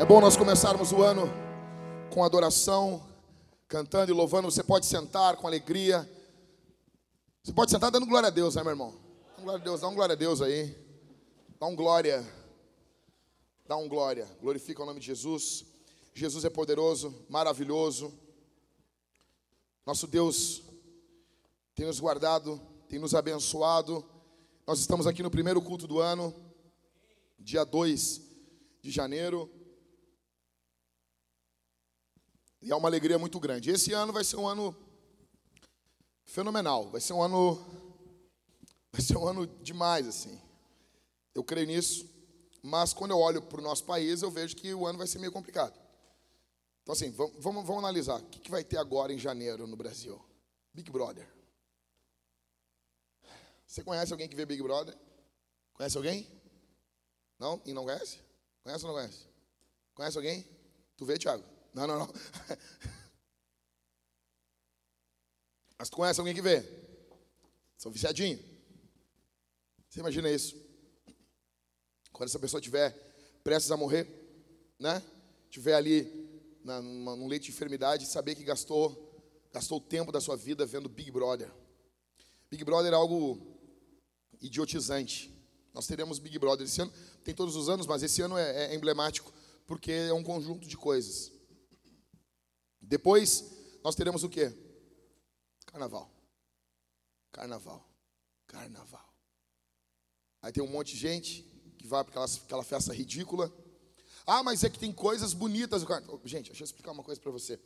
É bom nós começarmos o ano com adoração, cantando e louvando. Você pode sentar com alegria. Você pode sentar dando glória a Deus, né, meu irmão? Dá um glória a Deus, dá um glória a Deus aí. Dá um glória. Dá um glória. Glorifica o nome de Jesus. Jesus é poderoso, maravilhoso. Nosso Deus tem nos guardado, tem nos abençoado. Nós estamos aqui no primeiro culto do ano, dia 2 de janeiro. E é uma alegria muito grande. Esse ano vai ser um ano fenomenal, vai ser um ano vai ser um ano demais assim. Eu creio nisso, mas quando eu olho para o nosso país, eu vejo que o ano vai ser meio complicado. Então assim, vamos, vamos, vamos analisar. O que, que vai ter agora em janeiro no Brasil? Big Brother. Você conhece alguém que vê Big Brother? Conhece alguém? Não? E não conhece? Conhece ou não conhece? Conhece alguém? Tu vê, Thiago? Não, não, não. Mas tu conhece alguém que vê? São viciadinhos. Você imagina isso? Quando essa pessoa estiver prestes a morrer, né? Tiver ali na, numa, num leite de enfermidade, saber que gastou, gastou o tempo da sua vida vendo Big Brother. Big Brother é algo idiotizante. Nós teremos Big Brother esse ano, tem todos os anos, mas esse ano é, é emblemático porque é um conjunto de coisas. Depois nós teremos o quê? Carnaval. Carnaval. Carnaval. Aí tem um monte de gente que vai para aquela, festa ridícula. Ah, mas é que tem coisas bonitas. Gente, deixa eu explicar uma coisa para você.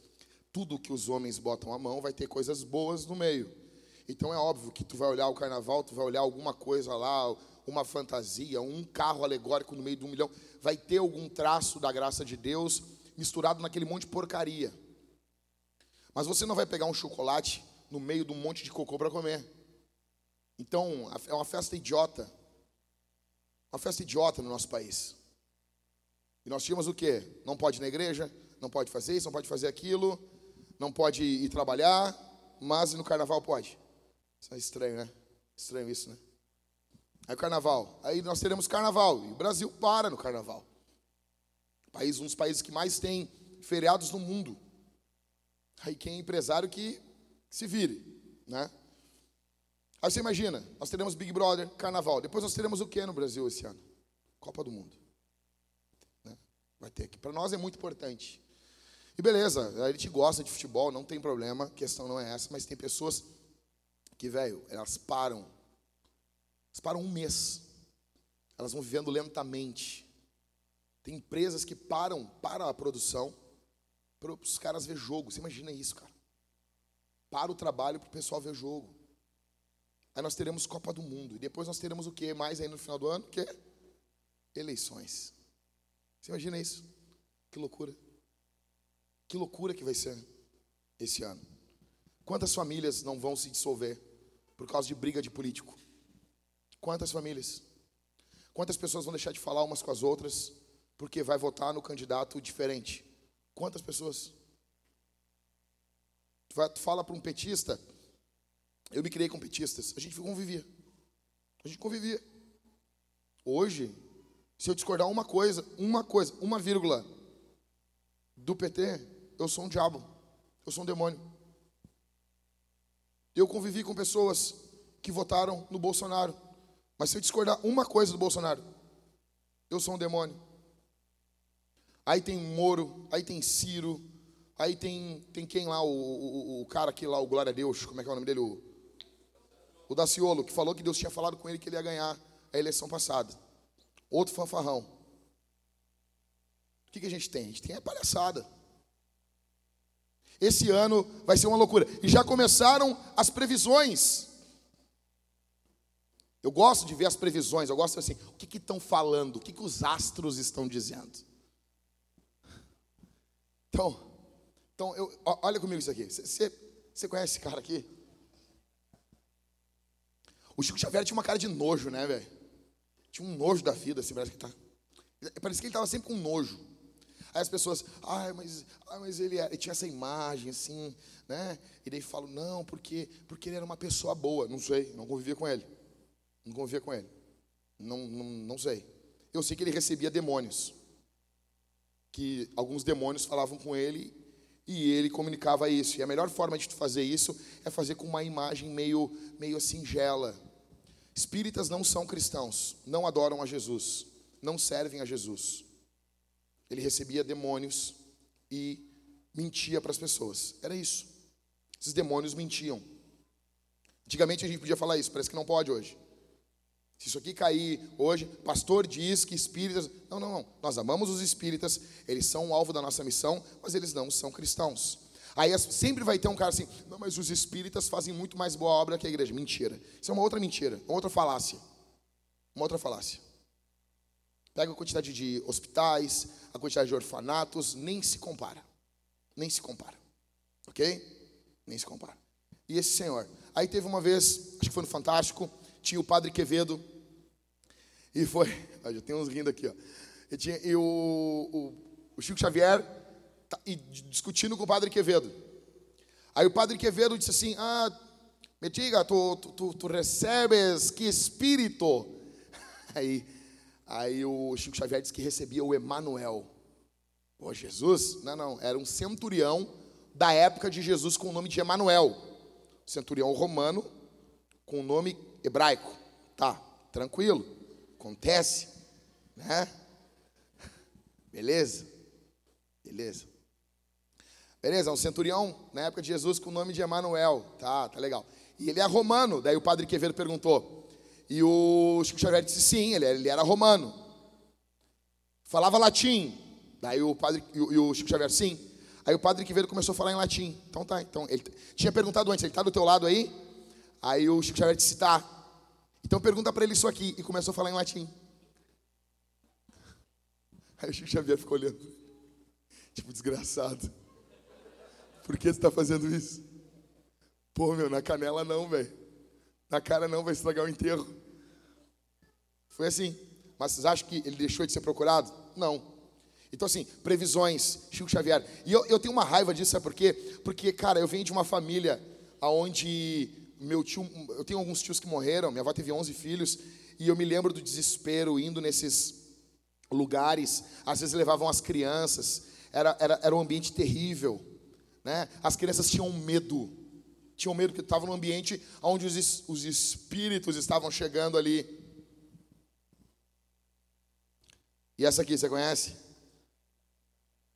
Tudo que os homens botam a mão vai ter coisas boas no meio. Então é óbvio que tu vai olhar o carnaval, tu vai olhar alguma coisa lá, uma fantasia, um carro alegórico no meio de um milhão. Vai ter algum traço da graça de Deus misturado naquele monte de porcaria. Mas você não vai pegar um chocolate no meio de um monte de cocô para comer. Então, é uma festa idiota. Uma festa idiota no nosso país. E nós tínhamos o quê? Não pode ir na igreja, não pode fazer isso, não pode fazer aquilo, não pode ir trabalhar, mas no carnaval pode. Isso é estranho, né? Estranho isso, né? Aí o carnaval. Aí nós teremos carnaval. E o Brasil para no carnaval. País, um dos países que mais tem feriados no mundo. Aí quem é empresário que se vire, né? Aí você imagina, nós teremos Big Brother, Carnaval. Depois nós teremos o que no Brasil esse ano? Copa do Mundo. Né? Vai ter aqui. Para nós é muito importante. E beleza, a gente gosta de futebol, não tem problema, a questão não é essa, mas tem pessoas que, velho, elas param. Elas param um mês. Elas vão vivendo lentamente. Tem empresas que param para a produção para os caras ver jogo. Você imagina isso, cara? Para o trabalho para o pessoal ver jogo. Aí nós teremos Copa do Mundo. E depois nós teremos o que mais aí no final do ano? O que? Eleições. Você imagina isso? Que loucura. Que loucura que vai ser esse ano. Quantas famílias não vão se dissolver por causa de briga de político? Quantas famílias? Quantas pessoas vão deixar de falar umas com as outras porque vai votar no candidato diferente? Quantas pessoas? Tu, fala para um petista, eu me criei com petistas, a gente convivia. A gente convivia. Hoje, se eu discordar uma coisa, uma coisa, uma vírgula do PT, eu sou um diabo, eu sou um demônio. Eu convivi com pessoas que votaram no Bolsonaro, mas se eu discordar uma coisa do Bolsonaro, eu sou um demônio. Aí tem Moro, aí tem Ciro, aí tem, tem quem lá, o, o, o cara aqui lá, o Glória a Deus, como é que é o nome dele? O, o Daciolo, que falou que Deus tinha falado com ele que ele ia ganhar a eleição passada. Outro fanfarrão. O que, que a gente tem? A gente tem a palhaçada. Esse ano vai ser uma loucura. E já começaram as previsões. Eu gosto de ver as previsões, eu gosto assim, o que estão falando, o que, que os astros estão dizendo. Então, então eu, olha comigo isso aqui. Você, conhece esse cara aqui? O Chico Xavier tinha uma cara de nojo, né, velho? Tinha um nojo da vida, assim, parece que tá. Parece que ele estava sempre com nojo. Aí as pessoas, ai, mas, ai, mas ele, ele, tinha essa imagem, assim, né? E daí falam, não, porque, porque ele era uma pessoa boa. Não sei, não convivia com ele. Não convivia com ele. Não, não, não sei. Eu sei que ele recebia demônios. Que alguns demônios falavam com ele e ele comunicava isso. E a melhor forma de fazer isso é fazer com uma imagem meio, meio singela. Espíritas não são cristãos, não adoram a Jesus, não servem a Jesus. Ele recebia demônios e mentia para as pessoas. Era isso. Esses demônios mentiam. Antigamente a gente podia falar isso, parece que não pode hoje. Se isso aqui cair hoje, pastor diz que espíritas. Não, não, não. Nós amamos os espíritas, eles são o alvo da nossa missão, mas eles não são cristãos. Aí sempre vai ter um cara assim, não, mas os espíritas fazem muito mais boa obra que a igreja. Mentira. Isso é uma outra mentira, uma outra falácia. Uma outra falácia. Pega a quantidade de hospitais, a quantidade de orfanatos, nem se compara. Nem se compara. Ok? Nem se compara. E esse senhor. Aí teve uma vez, acho que foi no Fantástico, tinha o padre Quevedo. E foi. Ó, já tem uns rindo aqui, ó. E, tinha, e o, o, o Chico Xavier tá, e discutindo com o padre Quevedo. Aí o padre Quevedo disse assim: Ah, me diga, tu, tu, tu, tu recebes que espírito? Aí, aí o Chico Xavier disse que recebia o Emanuel. Pô, Jesus? Não, não, era um centurião da época de Jesus com o nome de Emanuel. Centurião romano com o nome hebraico. Tá, tranquilo. Acontece, né? Beleza? Beleza. Beleza, um centurião na época de Jesus com o nome de Emanuel. Tá, tá legal. E ele é romano. Daí o padre Quevedo perguntou. E o Chico Xavier disse sim, ele, era romano. Falava latim. Daí o padre e o Chico Xavier sim. Aí o padre Quevedo começou a falar em latim. Então tá, então ele tinha perguntado antes, ele está do teu lado aí? Aí o Chico Xavier disse tá. Então pergunta para ele isso aqui e começou a falar em latim. Aí o Chico Xavier ficou olhando. Tipo, desgraçado. Por que você está fazendo isso? Pô, meu, na canela não, velho. Na cara não, vai estragar o enterro. Foi assim. Mas vocês acham que ele deixou de ser procurado? Não. Então, assim, previsões, Chico Xavier. E eu, eu tenho uma raiva disso, sabe por quê? Porque, cara, eu venho de uma família onde meu tio, eu tenho alguns tios que morreram, minha avó teve 11 filhos, e eu me lembro do desespero indo nesses lugares, às vezes levavam as crianças, era, era, era um ambiente terrível, né? As crianças tinham medo, tinham medo porque estavam num ambiente onde os, os espíritos estavam chegando ali. E essa aqui, você conhece?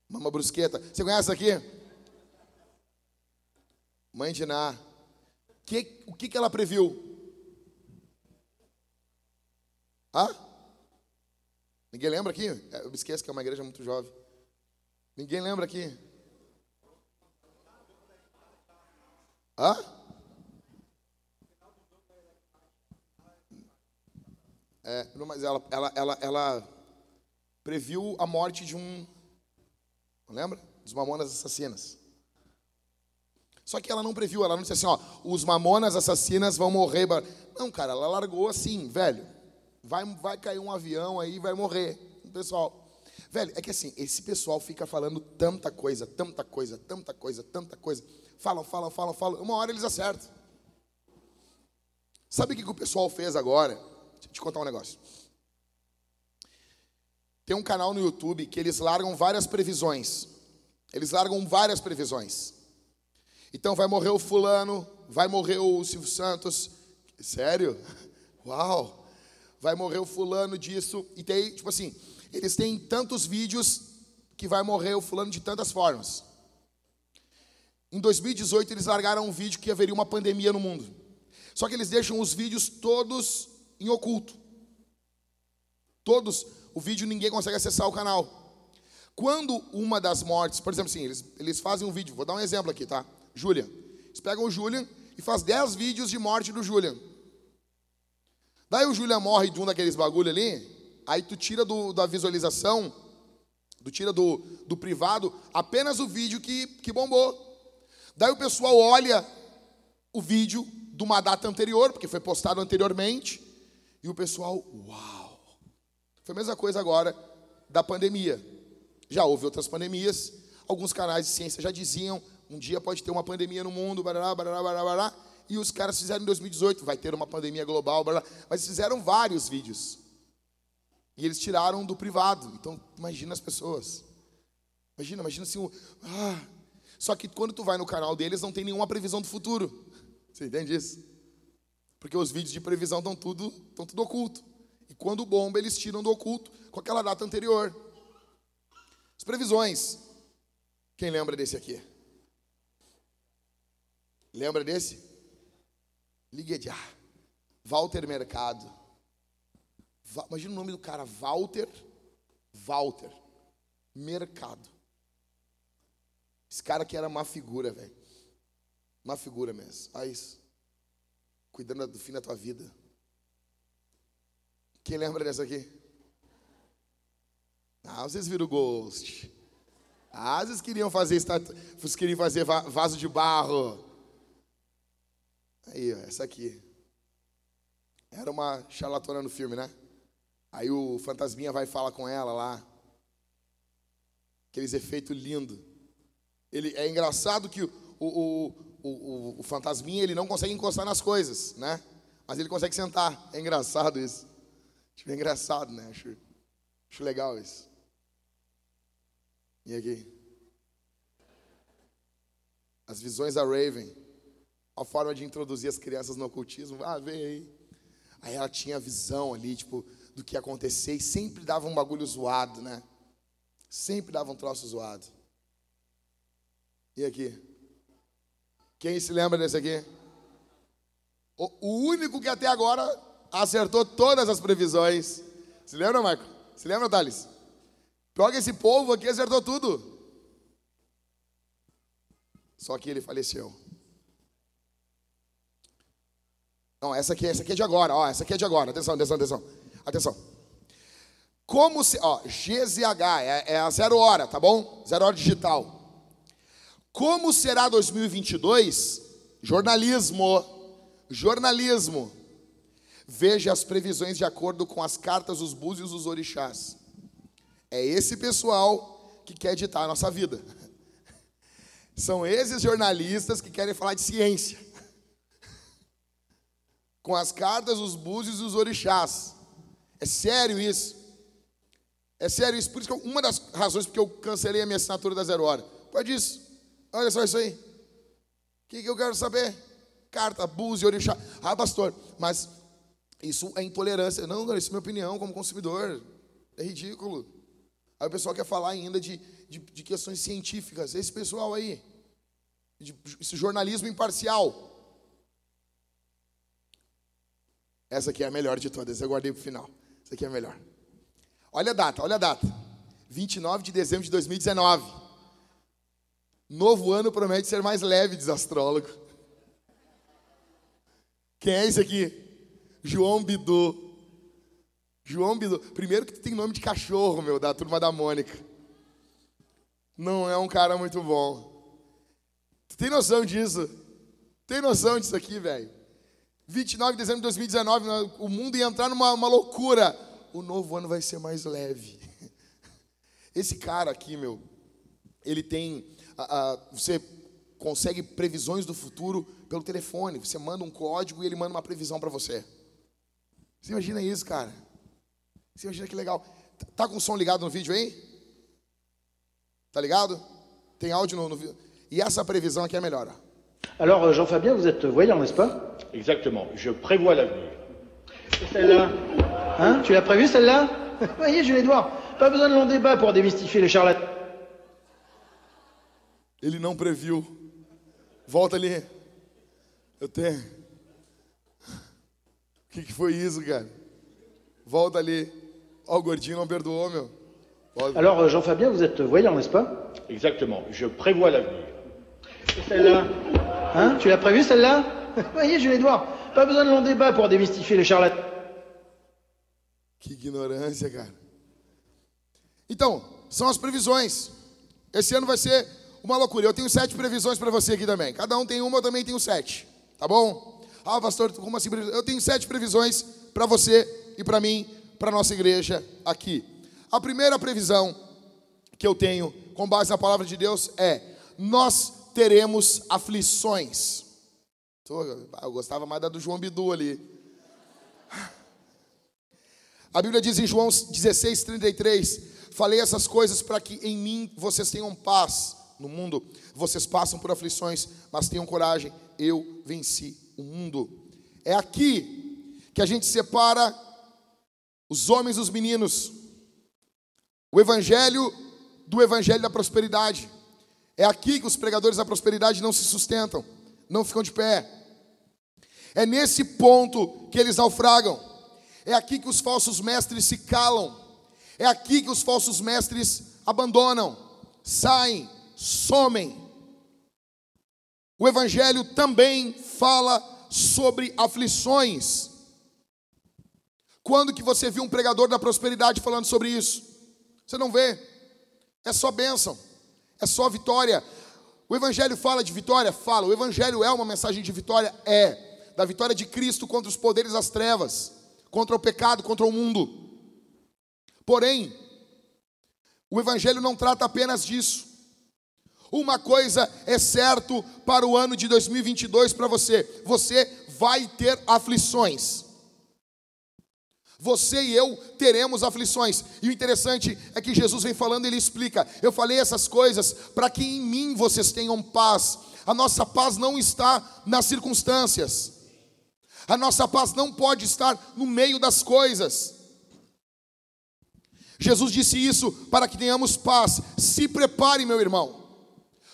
Mama Brusqueta. Você conhece essa aqui? Mãe de Ná. Que, o que, que ela previu? Hã? Ninguém lembra aqui? É, eu esqueço que é uma igreja muito jovem. Ninguém lembra aqui? Hã? É, mas ela, ela, ela, ela previu a morte de um. Lembra? Dos mamonas assassinas. Só que ela não previu, ela não disse assim, ó, os mamonas assassinas vão morrer. Não, cara, ela largou assim, velho. Vai, vai cair um avião aí, vai morrer. O pessoal. Velho, é que assim, esse pessoal fica falando tanta coisa, tanta coisa, tanta coisa, tanta coisa. Falam, falam, falam, falam. Uma hora eles acertam. Sabe o que, que o pessoal fez agora? Deixa eu te contar um negócio. Tem um canal no YouTube que eles largam várias previsões. Eles largam várias previsões. Então vai morrer o fulano, vai morrer o Silvio Santos. Sério? Uau! Vai morrer o fulano disso. E tem, tipo assim, eles têm tantos vídeos que vai morrer o fulano de tantas formas. Em 2018 eles largaram um vídeo que haveria uma pandemia no mundo. Só que eles deixam os vídeos todos em oculto. Todos, o vídeo ninguém consegue acessar o canal. Quando uma das mortes, por exemplo, assim, eles, eles fazem um vídeo, vou dar um exemplo aqui, tá? Julian. Eles pegam o Julian e faz 10 vídeos de morte do Julian. Daí o Julian morre de um daqueles bagulho ali, aí tu tira do, da visualização, tu tira do, do privado apenas o vídeo que, que bombou. Daí o pessoal olha o vídeo de uma data anterior, porque foi postado anteriormente, e o pessoal, uau! Foi a mesma coisa agora da pandemia. Já houve outras pandemias, alguns canais de ciência já diziam, um dia pode ter uma pandemia no mundo, barará, barará, barará, barará, e os caras fizeram em 2018, vai ter uma pandemia global, barará, mas fizeram vários vídeos. E eles tiraram do privado. Então, imagina as pessoas. Imagina, imagina assim, ah, só que quando tu vai no canal deles, não tem nenhuma previsão do futuro. Você entende isso? Porque os vídeos de previsão estão tudo, estão tudo oculto. E quando bomba, eles tiram do oculto com aquela data anterior. As previsões. Quem lembra desse aqui? Lembra desse? Ligue já. Walter Mercado. Imagina o nome do cara, Walter. Walter Mercado. Esse cara aqui era uma figura, velho. Uma figura mesmo. Olha isso. Cuidando do fim da tua vida. Quem lembra dessa aqui? Ah, vocês viram o Ghost. Ah, vocês queriam fazer vocês queriam fazer vaso de barro. Aí, ó, essa aqui. Era uma charlatona no filme, né? Aí o fantasminha vai falar com ela lá. Aqueles efeitos lindos. Ele, é engraçado que o, o, o, o, fantasminha ele não consegue encostar nas coisas, né? Mas ele consegue sentar. É engraçado isso. Acho engraçado, né? Acho, acho legal isso. E aqui? As visões da Raven. A forma de introduzir as crianças no ocultismo. Ah, vem aí. Aí ela tinha visão ali, tipo, do que ia acontecer. E sempre dava um bagulho zoado, né? Sempre dava um troço zoado. E aqui? Quem se lembra desse aqui? O, o único que até agora acertou todas as previsões. Se lembra, Marco? Se lembra, Thales? Pior que esse povo aqui acertou tudo. Só que ele faleceu. Não, essa aqui, essa aqui é de agora, ó, essa aqui é de agora. Atenção, atenção, atenção. Atenção. Como se, ó, GZH é, é a zero hora, tá bom? Zero hora digital. Como será 2022? Jornalismo. Jornalismo. Veja as previsões de acordo com as cartas, os búzios os orixás. É esse pessoal que quer editar a nossa vida. São esses jornalistas que querem falar de ciência. Com as cartas, os búzios e os orixás. É sério isso. É sério isso. Por isso que uma das razões porque eu cancelei a minha assinatura da Zero Hora. Pode isso. Olha só isso aí. O que, que eu quero saber? Carta, búzio, orixá. Ah, pastor, mas isso é intolerância. Não, não, isso é minha opinião como consumidor. É ridículo. Aí o pessoal quer falar ainda de, de, de questões científicas. Esse pessoal aí, de, esse jornalismo imparcial. Essa aqui é a melhor de todas, eu guardei para o final. Essa aqui é a melhor. Olha a data, olha a data. 29 de dezembro de 2019. Novo ano promete ser mais leve, diz astrólogo. Quem é esse aqui? João Bidu. João Bidu. Primeiro que tem nome de cachorro, meu, da turma da Mônica. Não é um cara muito bom. Tu tem noção disso? Tem noção disso aqui, velho? 29 de dezembro de 2019, o mundo ia entrar numa loucura. O novo ano vai ser mais leve. Esse cara aqui, meu, ele tem você consegue previsões do futuro pelo telefone. Você manda um código e ele manda uma previsão para você. Você imagina isso, cara? Você imagina que legal. Tá com o som ligado no vídeo aí? Tá ligado? Tem áudio no, vídeo. E essa previsão aqui é melhor. Alors, euh, Jean-Fabien, vous êtes voyant, n'est-ce pas Exactement. Je prévois l'avenir. Celle-là Hein Tu l'as prévu, celle-là Voyez, je vais voir. Pas besoin de long débat pour démystifier les charlatans. Ele não previu. Volta ali. Eu tenho. O que, que foi isso, cara? Volta ali. Ó, oh, o gordinho não perdoou, meu. Volta. Alors, euh, Jean-Fabien, vous êtes voyant, n'est-ce pas Exactement. Je prévois l'avenir. Celle-là Hein Tu l'as prévu, celle-là Voyez, je vais voir. Pas besoin de long débat pour démystifier les charlatans. Que ignorância, cara. Então, são as previsões. Esse ano vai ser uma loucura. Eu tenho sete previsões para você aqui também. Cada um tem uma, eu também tenho sete. Tá bom? Ah, pastor, como assim? Eu tenho sete previsões para você e para mim, para nossa igreja aqui. A primeira previsão que eu tenho, com base na palavra de Deus, é: nós teremos aflições. Eu gostava mais da do João Bidu ali. A Bíblia diz em João 16, 33: Falei essas coisas para que em mim vocês tenham paz. No mundo vocês passam por aflições, mas tenham coragem, eu venci o mundo. É aqui que a gente separa os homens dos meninos, o evangelho do evangelho da prosperidade. É aqui que os pregadores da prosperidade não se sustentam, não ficam de pé. É nesse ponto que eles naufragam. É aqui que os falsos mestres se calam. É aqui que os falsos mestres abandonam, saem, somem. O Evangelho também fala sobre aflições. Quando que você viu um pregador da prosperidade falando sobre isso? Você não vê. É só bênção. É só vitória. O Evangelho fala de vitória? Fala. O Evangelho é uma mensagem de vitória? É. Da vitória de Cristo contra os poderes das trevas, contra o pecado, contra o mundo. Porém, o Evangelho não trata apenas disso. Uma coisa é certo para o ano de 2022 para você: você vai ter aflições. Você e eu teremos aflições. E o interessante é que Jesus vem falando, ele explica: Eu falei essas coisas para que em mim vocês tenham paz. A nossa paz não está nas circunstâncias. A nossa paz não pode estar no meio das coisas. Jesus disse isso para que tenhamos paz. Se prepare, meu irmão.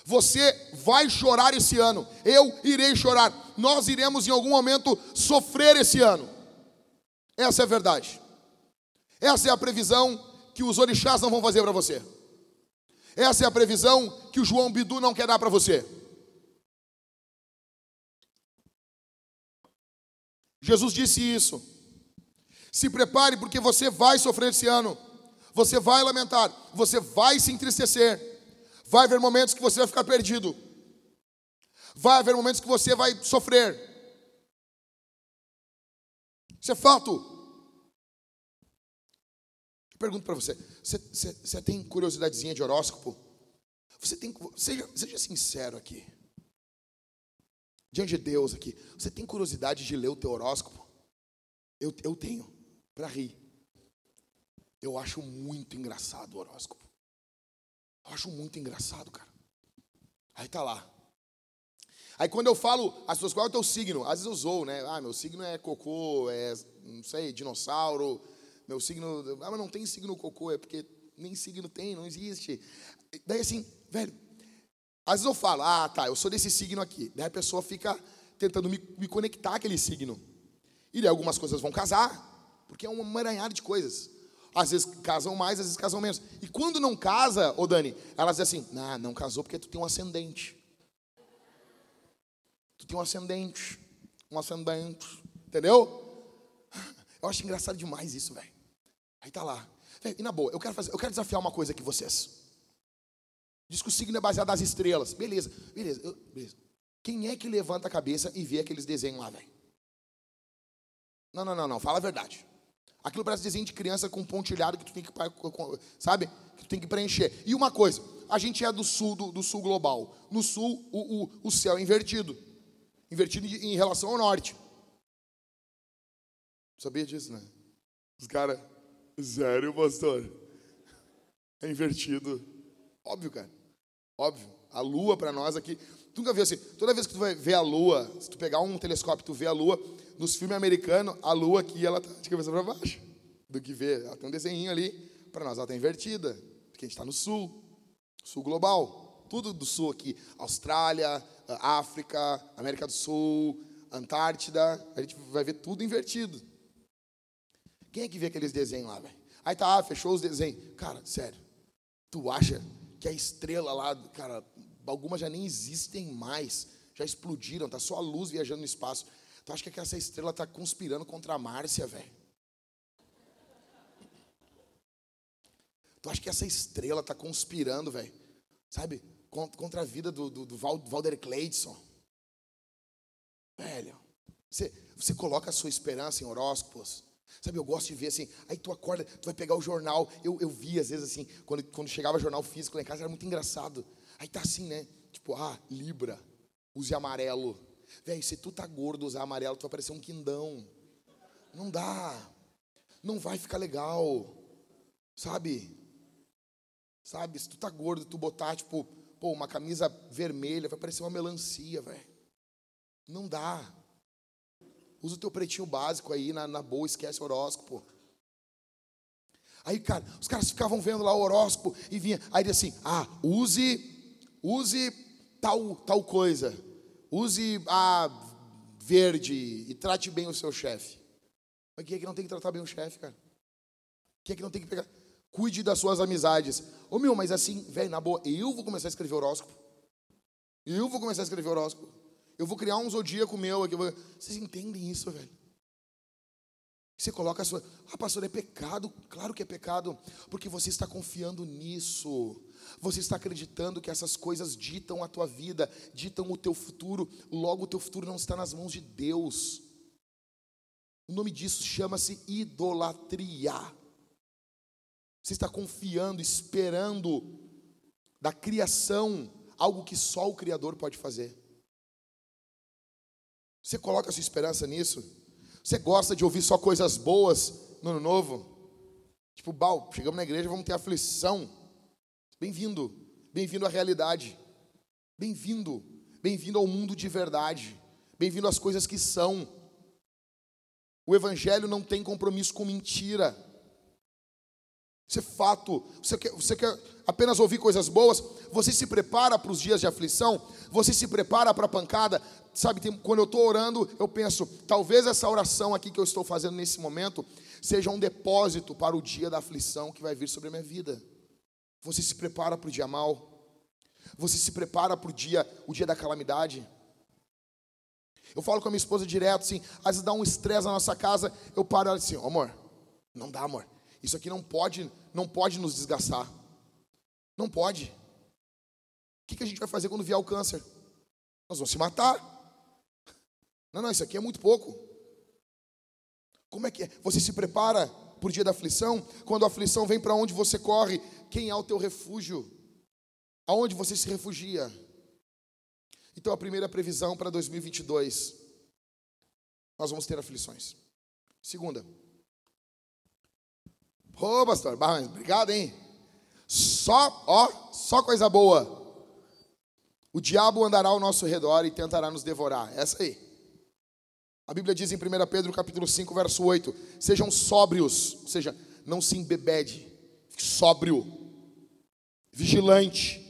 Você vai chorar esse ano. Eu irei chorar. Nós iremos em algum momento sofrer esse ano. Essa é a verdade. Essa é a previsão que os orixás não vão fazer para você. Essa é a previsão que o João Bidu não quer dar para você. Jesus disse isso. Se prepare porque você vai sofrer esse ano você vai lamentar, você vai se entristecer, vai haver momentos que você vai ficar perdido, vai haver momentos que você vai sofrer. Isso é fato. Eu pergunto para você, você, você, você, tem curiosidadezinha de horóscopo? Você tem, seja, seja sincero aqui. Diante de Deus aqui, você tem curiosidade de ler o teu horóscopo? Eu, eu tenho, para rir. Eu acho muito engraçado o horóscopo. Eu acho muito engraçado, cara. Aí tá lá. Aí quando eu falo, as pessoas, qual é o teu signo? Às vezes eu sou, né? Ah, meu signo é cocô, é, não sei, dinossauro. Meu signo, ah, mas não tem signo cocô, é porque nem signo tem, não existe. Daí assim, velho, às vezes eu falo, ah, tá, eu sou desse signo aqui. Daí a pessoa fica tentando me, me conectar àquele signo. E daí algumas coisas vão casar, porque é uma emaranhada de coisas. Às vezes casam mais, às vezes casam menos. E quando não casa, ô Dani, elas dizem assim: não, não casou porque tu tem um ascendente. Tu tem um ascendente. Um ascendente. Entendeu? Eu acho engraçado demais isso, velho. Aí tá lá. E na boa, eu quero, fazer, eu quero desafiar uma coisa aqui, vocês. Diz que o signo é baseado nas estrelas. Beleza, beleza, eu, beleza. Quem é que levanta a cabeça e vê aqueles desenhos lá, velho? Não, não, não, não. Fala a verdade. Aquilo parece desenho de criança com pontilhado que tu tem que, sabe? Que tu tem que preencher. E uma coisa, a gente é do sul, do, do sul global. No sul, o, o, o céu é invertido. Invertido em relação ao norte. Sabia disso, né? Os caras, sério, pastor? É invertido. Óbvio, cara. Óbvio. A lua para nós aqui. Tu nunca viu assim? Toda vez que tu vai ver a lua, se tu pegar um telescópio, tu vê a lua, nos filmes americanos, a lua aqui, ela tá de cabeça para baixo. Do que ver, ela tem um desenho ali, para nós ela tá invertida, porque a gente está no sul, sul global. Tudo do sul aqui, Austrália, África, América do Sul, Antártida, a gente vai ver tudo invertido. Quem é que vê aqueles desenhos lá, velho? Aí tá, ah, fechou os desenhos. Cara, sério, tu acha que a estrela lá, cara, algumas já nem existem mais, já explodiram, tá só a luz viajando no espaço. Tu acha que essa estrela está conspirando contra a Márcia, velho? Tu acha que essa estrela está conspirando, velho? Sabe? Contra a vida do, do, do Valder Cleidson. Velho, Você, você coloca a sua esperança em horóscopos. Sabe, eu gosto de ver assim, aí tu acorda, tu vai pegar o jornal. Eu, eu vi às vezes assim, quando, quando chegava jornal físico lá em casa, era muito engraçado. Aí tá assim, né? Tipo, ah, Libra, use amarelo. Velho, se tu tá gordo usar amarelo, tu vai parecer um quindão. Não dá. Não vai ficar legal. Sabe? Sabe? Se tu tá gordo, tu botar, tipo, pô, uma camisa vermelha, vai parecer uma melancia, velho. Não dá. Usa o teu pretinho básico aí, na, na boa, esquece o horóscopo. Aí, cara, os caras ficavam vendo lá o horóscopo e vinha. Aí assim, ah, use, use tal, tal coisa. Use a verde e trate bem o seu chefe. Mas quem é que não tem que tratar bem o chefe, cara? Quem é que não tem que pegar? Cuide das suas amizades. Ô meu, mas assim, velho, na boa, eu vou começar a escrever horóscopo. Eu vou começar a escrever horóscopo. Eu vou criar um zodíaco meu aqui. Vocês entendem isso, velho? Você coloca a sua. Ah, pastor, é pecado. Claro que é pecado, porque você está confiando nisso. Você está acreditando que essas coisas ditam a tua vida, ditam o teu futuro. Logo, o teu futuro não está nas mãos de Deus. O nome disso chama-se idolatria. Você está confiando, esperando da criação algo que só o Criador pode fazer. Você coloca a sua esperança nisso? Você gosta de ouvir só coisas boas no ano novo? Tipo, bal, chegamos na igreja, vamos ter aflição. Bem-vindo, bem-vindo à realidade. Bem-vindo, bem-vindo ao mundo de verdade. Bem-vindo às coisas que são. O Evangelho não tem compromisso com mentira. Isso é fato. Você quer, você quer apenas ouvir coisas boas? Você se prepara para os dias de aflição? Você se prepara para a pancada? Sabe, tem, quando eu estou orando, eu penso, talvez essa oração aqui que eu estou fazendo nesse momento seja um depósito para o dia da aflição que vai vir sobre a minha vida. Você se prepara para o dia mal? Você se prepara para o dia, o dia da calamidade? Eu falo com a minha esposa direto, assim, às vezes dá um estresse na nossa casa, eu paro assim, oh, amor, não dá, amor. Isso aqui não pode, não pode nos desgastar. Não pode. O que, que a gente vai fazer quando vier o câncer? Nós vamos se matar. Não, não, isso aqui é muito pouco. Como é que é? Você se prepara por dia da aflição? Quando a aflição vem para onde você corre, quem é o teu refúgio? Aonde você se refugia? Então a primeira previsão para 2022, nós vamos ter aflições. Segunda, Ô, pastor, obrigado, hein? Só, ó, só coisa boa. O diabo andará ao nosso redor e tentará nos devorar. Essa aí. A Bíblia diz em 1 Pedro capítulo 5, verso 8: Sejam sóbrios, ou seja, não se embebede, fique sóbrio, vigilante.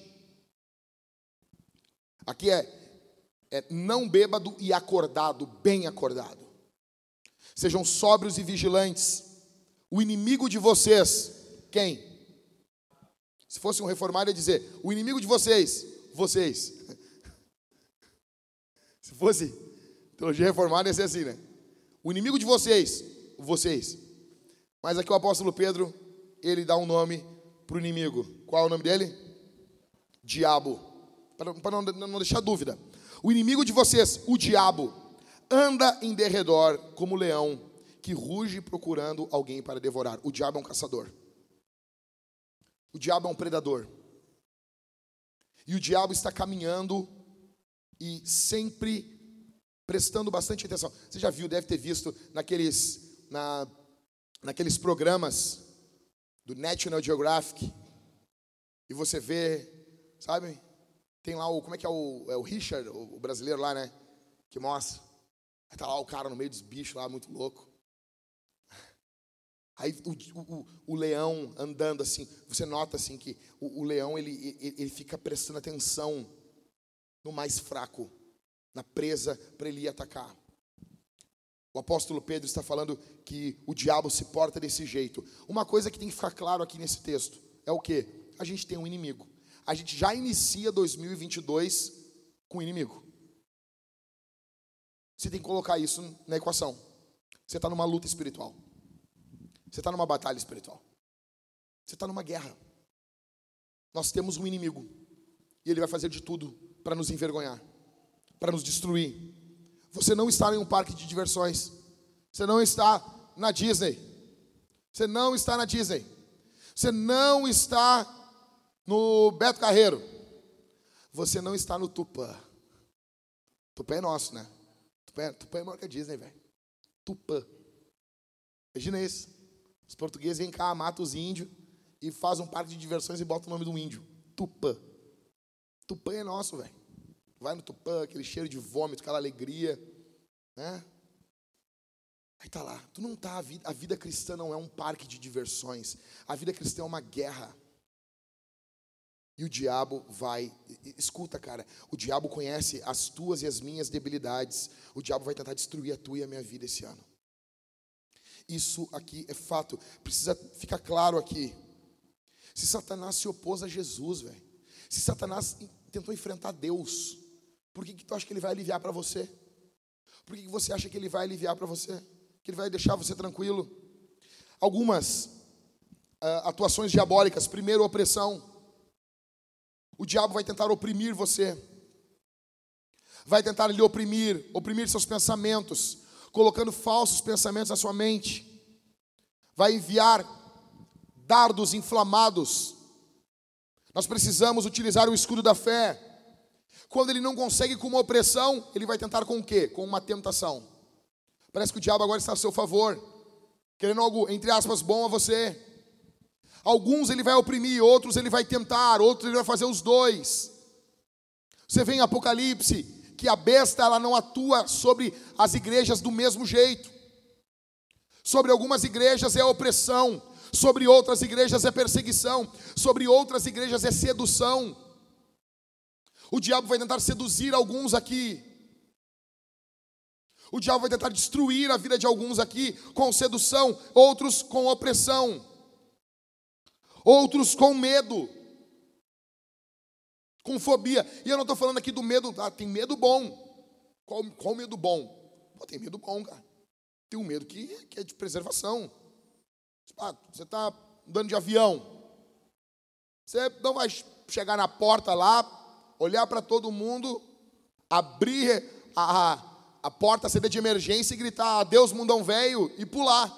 Aqui é, é não bêbado e acordado, bem acordado. Sejam sóbrios e vigilantes o inimigo de vocês, quem? Se fosse um reformado, ia dizer: o inimigo de vocês, vocês. Se fosse teologia reformada, ia ser assim, né? O inimigo de vocês, vocês. Mas aqui o apóstolo Pedro, ele dá um nome para o inimigo. Qual é o nome dele? Diabo. Para não, não deixar dúvida. O inimigo de vocês, o diabo, anda em derredor como leão que ruge procurando alguém para devorar. O diabo é um caçador. O diabo é um predador. E o diabo está caminhando e sempre prestando bastante atenção. Você já viu, deve ter visto naqueles, na, naqueles programas do National Geographic. E você vê, sabe? Tem lá o, como é que é o, é o Richard, o, brasileiro lá, né? Que mostra. Aí tá lá o cara no meio dos bichos lá, muito louco. Aí o, o, o, leão andando assim, você nota assim que o, o leão ele, ele, ele, fica prestando atenção no mais fraco, na presa para ele ir atacar. O apóstolo Pedro está falando que o diabo se porta desse jeito. Uma coisa que tem que ficar claro aqui nesse texto é o que? A gente tem um inimigo. A gente já inicia 2022 com um inimigo. Você tem que colocar isso na equação. Você está numa luta espiritual. Você está numa batalha espiritual. Você está numa guerra. Nós temos um inimigo. E ele vai fazer de tudo para nos envergonhar, para nos destruir. Você não está em um parque de diversões. Você não está na Disney. Você não está na Disney. Você não está no Beto Carreiro. Você não está no Tupã. Tupã é nosso, né? Tupã, Tupã é maior que a Disney, velho. Tupã. Imagina isso. Os portugueses vêm cá, matam os índios e fazem um parque de diversões e botam o nome do índio. Tupã. Tupã é nosso, velho. Vai no Tupã, aquele cheiro de vômito, aquela alegria, né? Aí tá lá. Tu não tá a vida, a vida cristã não é um parque de diversões. A vida cristã é uma guerra. E o diabo vai, escuta, cara, o diabo conhece as tuas e as minhas debilidades. O diabo vai tentar destruir a tua e a minha vida esse ano. Isso aqui é fato. Precisa ficar claro aqui. Se Satanás se opôs a Jesus, velho. Se Satanás tentou enfrentar Deus, por que, que tu acha que ele vai aliviar para você? Por que, que você acha que ele vai aliviar para você? Que ele vai deixar você tranquilo? Algumas uh, atuações diabólicas. Primeiro, opressão. O diabo vai tentar oprimir você. Vai tentar lhe oprimir, oprimir seus pensamentos, colocando falsos pensamentos na sua mente. Vai enviar dardos inflamados. Nós precisamos utilizar o escudo da fé. Quando ele não consegue com uma opressão, ele vai tentar com o quê? Com uma tentação. Parece que o diabo agora está a seu favor, querendo algo, entre aspas, bom a você. Alguns ele vai oprimir, outros ele vai tentar, outros ele vai fazer os dois. Você vê em Apocalipse que a besta ela não atua sobre as igrejas do mesmo jeito. Sobre algumas igrejas é opressão, sobre outras igrejas é perseguição, sobre outras igrejas é sedução. O diabo vai tentar seduzir alguns aqui. O diabo vai tentar destruir a vida de alguns aqui com sedução, outros com opressão, outros com medo com fobia. E eu não estou falando aqui do medo, ah, tem medo bom. Qual, qual medo bom? Pô, tem medo bom, cara. Tem um medo que, que é de preservação. Ah, você está andando de avião. Você não vai chegar na porta lá, olhar para todo mundo, abrir a, a, a porta, CD de emergência e gritar adeus, mundão velho, e pular.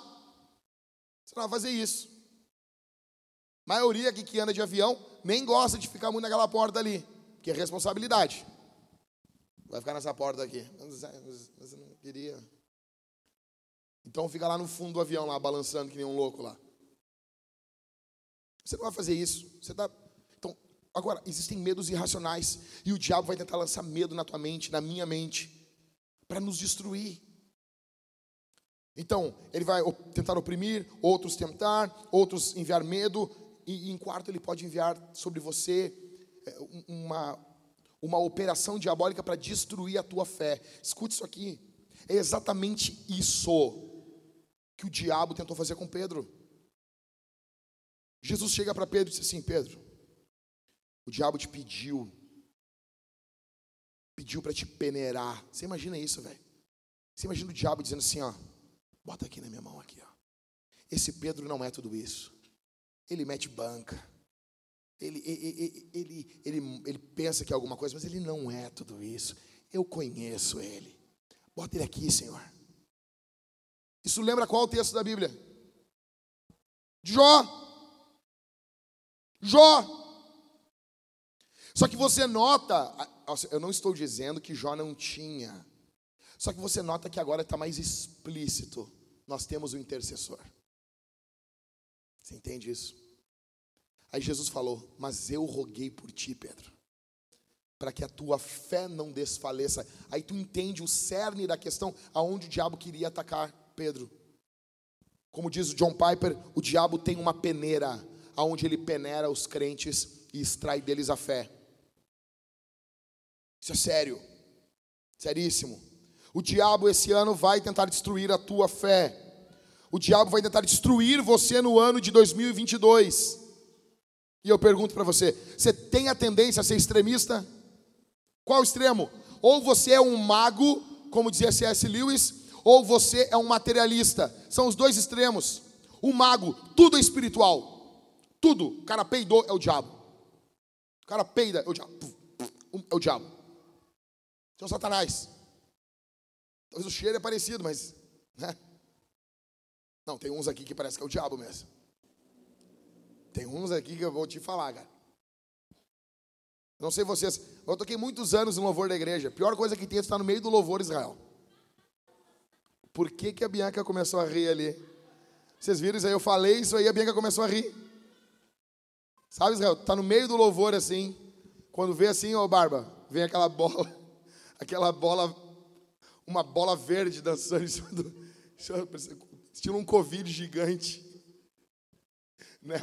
Você não vai fazer isso. A maioria que anda de avião nem gosta de ficar muito naquela porta ali, que é responsabilidade. Vai ficar nessa porta aqui. Eu não queria. Então fica lá no fundo do avião, lá, balançando que nem um louco lá. Você não vai fazer isso. Você tá. Então, agora, existem medos irracionais. E o diabo vai tentar lançar medo na tua mente, na minha mente, para nos destruir. Então, ele vai tentar oprimir, outros tentar, outros enviar medo, e, em quarto, ele pode enviar sobre você é, uma, uma operação diabólica para destruir a tua fé. Escute isso aqui. É exatamente isso que o diabo tentou fazer com Pedro. Jesus chega para Pedro e diz assim: Pedro, o diabo te pediu, pediu para te peneirar. Você imagina isso, velho? Você imagina o diabo dizendo assim: ó, bota aqui na minha mão aqui, ó. Esse Pedro não é tudo isso ele mete banca. Ele, ele, ele, ele, ele pensa que é alguma coisa, mas ele não é tudo isso. Eu conheço ele. Bota ele aqui, Senhor. Isso lembra qual texto da Bíblia? Jó. Jó. Só que você nota, eu não estou dizendo que Jó não tinha, só que você nota que agora está mais explícito. Nós temos o intercessor. Você entende isso? Aí Jesus falou: Mas eu roguei por ti, Pedro, para que a tua fé não desfaleça. Aí tu entende o cerne da questão, aonde o diabo queria atacar Pedro. Como diz o John Piper, o diabo tem uma peneira, aonde ele peneira os crentes e extrai deles a fé. Isso é sério, seríssimo. O diabo esse ano vai tentar destruir a tua fé. O diabo vai tentar destruir você no ano de 2022. E eu pergunto para você: você tem a tendência a ser extremista? Qual extremo? Ou você é um mago, como dizia C.S. Lewis, ou você é um materialista. São os dois extremos. O mago, tudo é espiritual. Tudo. O cara peidou, é o diabo. O cara peida, é o diabo. É o diabo. Então, Satanás. Talvez o cheiro é parecido, mas. Né? Não, tem uns aqui que parece que é o diabo mesmo. Tem uns aqui que eu vou te falar, cara. Não sei vocês. Eu toquei muitos anos no louvor da igreja. Pior coisa que tem é estar no meio do louvor Israel. Por que, que a Bianca começou a rir ali? Vocês viram isso aí? Eu falei isso aí, a Bianca começou a rir. Sabe, Israel? Tá no meio do louvor assim. Quando vê assim, ô Barba, vem aquela bola, aquela bola, uma bola verde dançando em cima do. Estilo um Covid gigante. Né,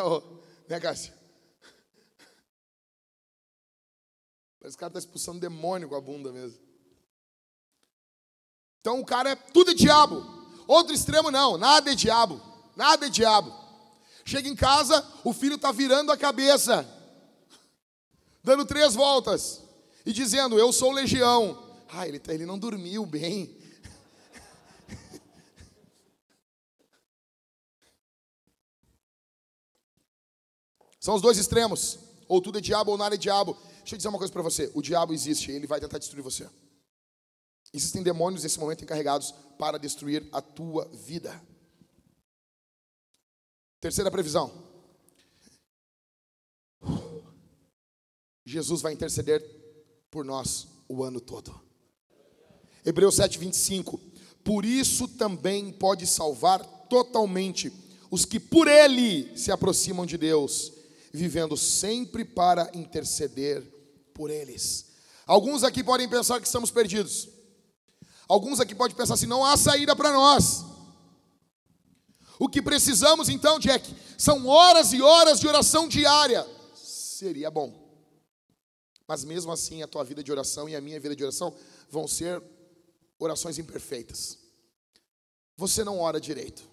né, Cássio? Parece que o cara está expulsando demônio com a bunda mesmo. Então o cara é tudo é diabo. Outro extremo não, nada é diabo. Nada é diabo. Chega em casa, o filho está virando a cabeça, dando três voltas e dizendo: Eu sou legião. Ah, ele, tá, ele não dormiu bem. São os dois extremos. Ou tudo é diabo ou nada é diabo. Deixa eu dizer uma coisa para você: o diabo existe, ele vai tentar destruir você. Existem demônios nesse momento encarregados para destruir a tua vida. Terceira previsão. Jesus vai interceder por nós o ano todo. Hebreus 7, 25. Por isso também pode salvar totalmente os que por ele se aproximam de Deus, vivendo sempre para interceder por eles. Alguns aqui podem pensar que estamos perdidos. Alguns aqui podem pensar assim: não há saída para nós. O que precisamos então, Jack, são horas e horas de oração diária. Seria bom. Mas mesmo assim, a tua vida de oração e a minha vida de oração vão ser orações imperfeitas. Você não ora direito.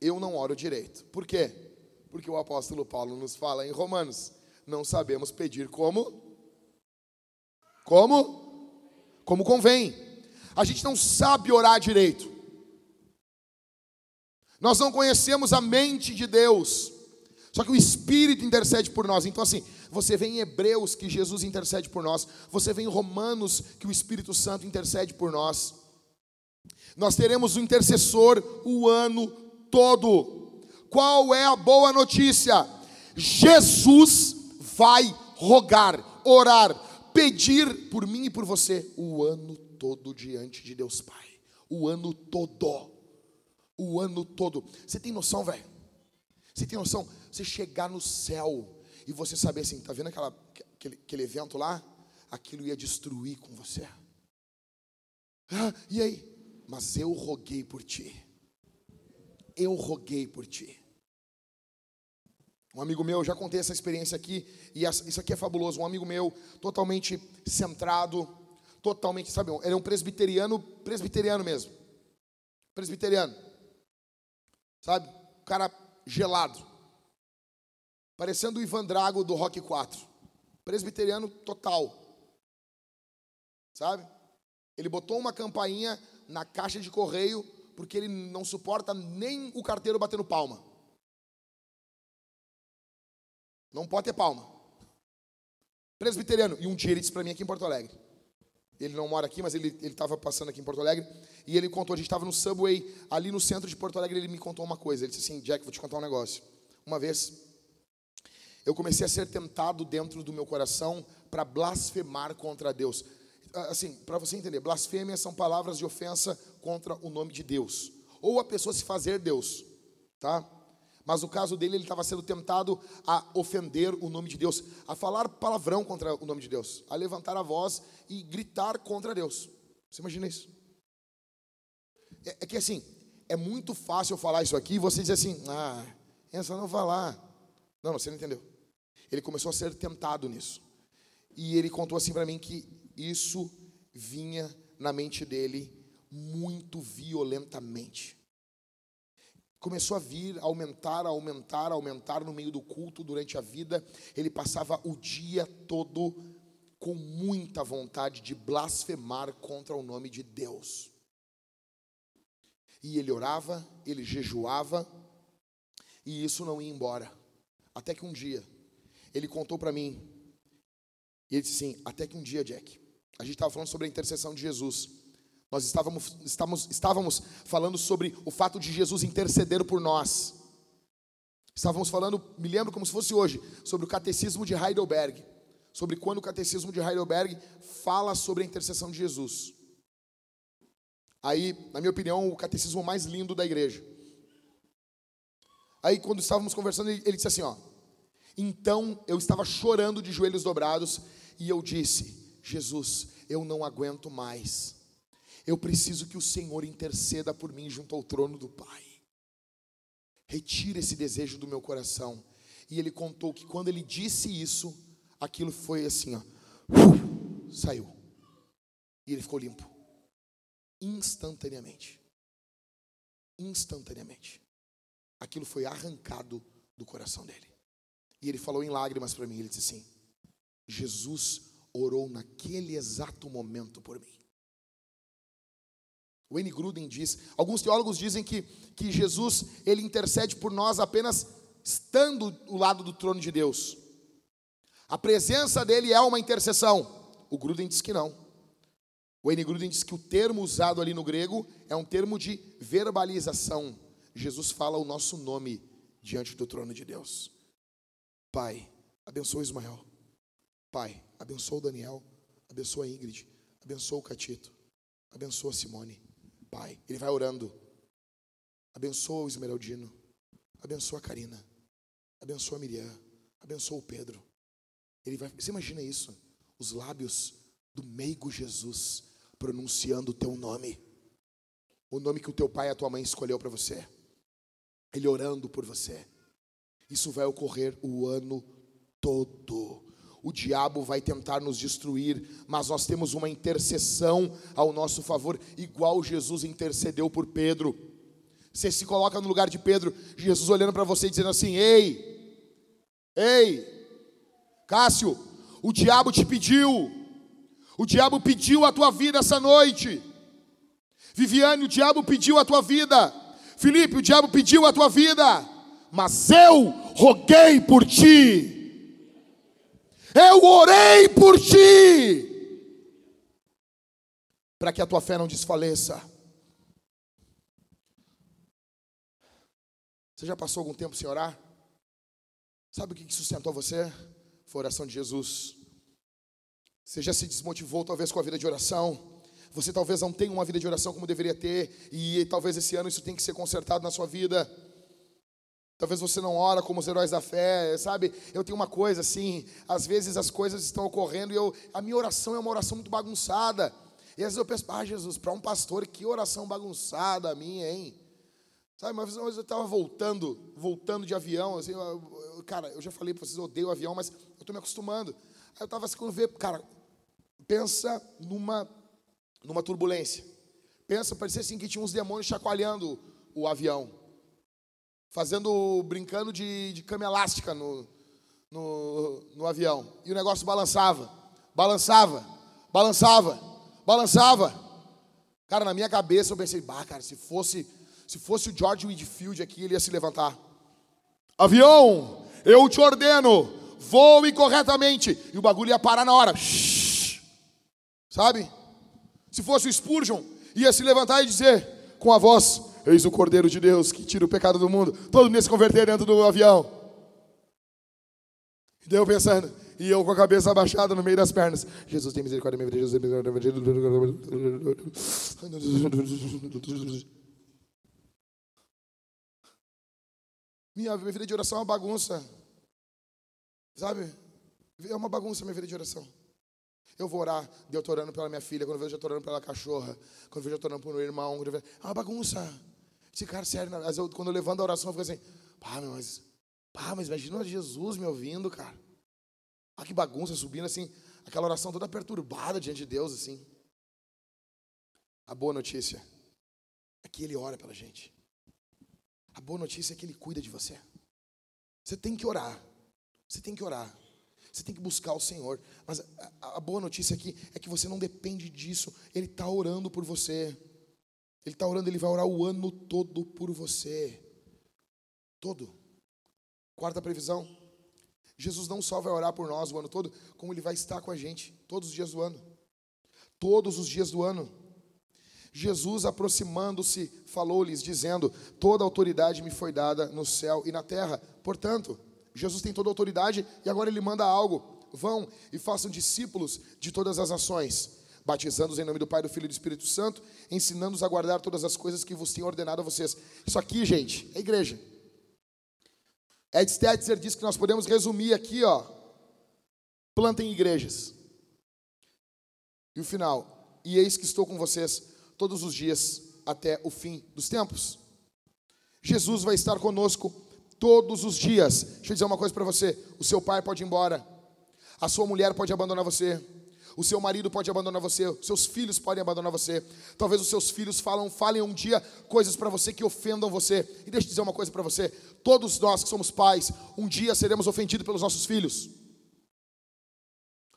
Eu não oro direito. Por quê? Porque o apóstolo Paulo nos fala em Romanos: não sabemos pedir como como? Como convém. A gente não sabe orar direito. Nós não conhecemos a mente de Deus. Só que o Espírito intercede por nós. Então, assim, você vê em Hebreus que Jesus intercede por nós. Você vê em Romanos que o Espírito Santo intercede por nós. Nós teremos um intercessor o ano todo. Qual é a boa notícia? Jesus vai rogar, orar, pedir por mim e por você o ano todo diante de Deus Pai. O ano todo. O ano todo. Você tem noção, velho? Você tem noção? Você chegar no céu e você saber assim, tá vendo aquela, aquele, aquele evento lá? Aquilo ia destruir com você. Ah, e aí? Mas eu roguei por ti. Eu roguei por ti. Um amigo meu, já contei essa experiência aqui, e isso aqui é fabuloso. Um amigo meu, totalmente centrado, totalmente, sabe, ele é um presbiteriano, presbiteriano mesmo. Presbiteriano. Sabe? Cara gelado. Parecendo o Ivan Drago do Rock 4. Presbiteriano total. Sabe? Ele botou uma campainha na caixa de correio porque ele não suporta nem o carteiro batendo palma. Não pode ter palma. Presbiteriano. E um dia ele disse para mim aqui em Porto Alegre. Ele não mora aqui, mas ele estava passando aqui em Porto Alegre. E ele contou, a gente estava no Subway, ali no centro de Porto Alegre, ele me contou uma coisa. Ele disse assim, Jack, vou te contar um negócio. Uma vez, eu comecei a ser tentado dentro do meu coração para blasfemar contra Deus. Assim, para você entender, blasfêmia são palavras de ofensa contra o nome de Deus. Ou a pessoa se fazer Deus, tá? Mas no caso dele, ele estava sendo tentado a ofender o nome de Deus, a falar palavrão contra o nome de Deus, a levantar a voz e gritar contra Deus. Você imagina isso? É, é que assim, é muito fácil falar isso aqui e você dizer assim: ah, só não falar. Não, não, você não entendeu. Ele começou a ser tentado nisso. E ele contou assim para mim que isso vinha na mente dele muito violentamente começou a vir, aumentar, aumentar, aumentar no meio do culto durante a vida. Ele passava o dia todo com muita vontade de blasfemar contra o nome de Deus. E ele orava, ele jejuava, e isso não ia embora. Até que um dia, ele contou para mim, e ele disse assim: Até que um dia, Jack, a gente estava falando sobre a intercessão de Jesus. Nós estávamos, estávamos, estávamos falando sobre o fato de Jesus interceder por nós. Estávamos falando, me lembro como se fosse hoje, sobre o catecismo de Heidelberg. Sobre quando o catecismo de Heidelberg fala sobre a intercessão de Jesus. Aí, na minha opinião, o catecismo mais lindo da igreja. Aí, quando estávamos conversando, ele, ele disse assim: Ó, então eu estava chorando de joelhos dobrados e eu disse: Jesus, eu não aguento mais. Eu preciso que o Senhor interceda por mim junto ao trono do Pai. Retira esse desejo do meu coração. E ele contou que quando ele disse isso, aquilo foi assim, ó, uh, saiu. E ele ficou limpo. Instantaneamente. Instantaneamente. Aquilo foi arrancado do coração dele. E ele falou em lágrimas para mim, ele disse assim: Jesus orou naquele exato momento por mim. N. Gruden diz, alguns teólogos dizem que, que Jesus ele intercede por nós apenas estando do lado do trono de Deus. A presença dele é uma intercessão. O Gruden diz que não. O N. Gruden diz que o termo usado ali no grego é um termo de verbalização. Jesus fala o nosso nome diante do trono de Deus. Pai, abençoa Ismael. Pai, abençoa o Daniel. Abençoa a Ingrid. Abençoa o Catito. Abençoa a Simone. Pai. Ele vai orando. Abençoa o Esmeraldino. Abençoa a Karina. Abençoa a Miriam. Abençoa o Pedro. Ele vai, você imagina isso? Os lábios do meigo Jesus pronunciando o teu nome. O nome que o teu pai e a tua mãe escolheu para você. Ele orando por você. Isso vai ocorrer o ano todo o diabo vai tentar nos destruir, mas nós temos uma intercessão ao nosso favor, igual Jesus intercedeu por Pedro. Você se coloca no lugar de Pedro, Jesus olhando para você e dizendo assim: Ei, ei, Cássio, o diabo te pediu, o diabo pediu a tua vida essa noite. Viviane, o diabo pediu a tua vida. Felipe, o diabo pediu a tua vida, mas eu roguei por ti eu orei por ti, para que a tua fé não desfaleça. Você já passou algum tempo sem orar? Sabe o que sustentou você? Foi a oração de Jesus. Você já se desmotivou, talvez, com a vida de oração. Você talvez não tenha uma vida de oração como deveria ter, e talvez esse ano isso tenha que ser consertado na sua vida. Talvez você não ora como os heróis da fé, sabe? Eu tenho uma coisa assim, às vezes as coisas estão ocorrendo e eu, a minha oração é uma oração muito bagunçada. E às vezes eu penso, ah, Jesus, para um pastor, que oração bagunçada a minha, hein? Sabe, uma vez eu estava voltando, voltando de avião, assim, eu, eu, cara, eu já falei para vocês, eu odeio avião, mas eu estou me acostumando. Aí eu estava assim, quando vê, cara, pensa numa, numa turbulência. Pensa, parecia assim que tinha uns demônios chacoalhando o avião fazendo, brincando de, de cama elástica no, no, no avião. E o negócio balançava, balançava, balançava, balançava. Cara, na minha cabeça eu pensei, bah, cara, se fosse, se fosse o George Whitfield aqui, ele ia se levantar. Avião, eu te ordeno, voe corretamente. E o bagulho ia parar na hora. Sabe? Se fosse o Spurgeon, ia se levantar e dizer com a voz Eis o Cordeiro de Deus que tira o pecado do mundo. Todo mundo ia se converter dentro do avião. E deu pensando, e eu com a cabeça abaixada no meio das pernas. Jesus tem misericórdia, minha vida, Jesus tem misericórdia. Minha vida de oração é uma bagunça. Sabe? É uma bagunça minha vida de oração. Eu vou orar, eu estou orando pela minha filha, quando eu vejo eu estou orando pela cachorra, quando eu vejo eu estou orando pelo meu irmão, é uma bagunça. Esse cara, sério, eu, quando eu levanto a oração, eu fico assim, pá, mas, pá, mas imagina Jesus me ouvindo, cara. Ah, que bagunça, subindo assim, aquela oração toda perturbada diante de Deus, assim. A boa notícia é que Ele ora pela gente. A boa notícia é que Ele cuida de você. Você tem que orar. Você tem que orar. Você tem que buscar o Senhor. Mas a, a boa notícia aqui é que você não depende disso. Ele está orando por você. Ele está orando, ele vai orar o ano todo por você. Todo. Quarta previsão. Jesus não só vai orar por nós o ano todo, como ele vai estar com a gente todos os dias do ano. Todos os dias do ano. Jesus, aproximando-se, falou-lhes, dizendo: Toda autoridade me foi dada no céu e na terra. Portanto, Jesus tem toda autoridade e agora ele manda algo: vão e façam discípulos de todas as nações, batizando-os em nome do Pai, do Filho e do Espírito Santo, ensinando-os a guardar todas as coisas que vos tenho ordenado a vocês. Isso aqui, gente, é igreja. Ed Stetzer diz que nós podemos resumir aqui, ó. Plantem igrejas. E o final. E eis que estou com vocês todos os dias até o fim dos tempos. Jesus vai estar conosco todos os dias. Deixa eu dizer uma coisa para você: o seu pai pode ir embora, a sua mulher pode abandonar você, o seu marido pode abandonar você, seus filhos podem abandonar você. Talvez os seus filhos falam, falem um dia coisas para você que ofendam você. E deixa eu dizer uma coisa para você: todos nós que somos pais, um dia seremos ofendidos pelos nossos filhos.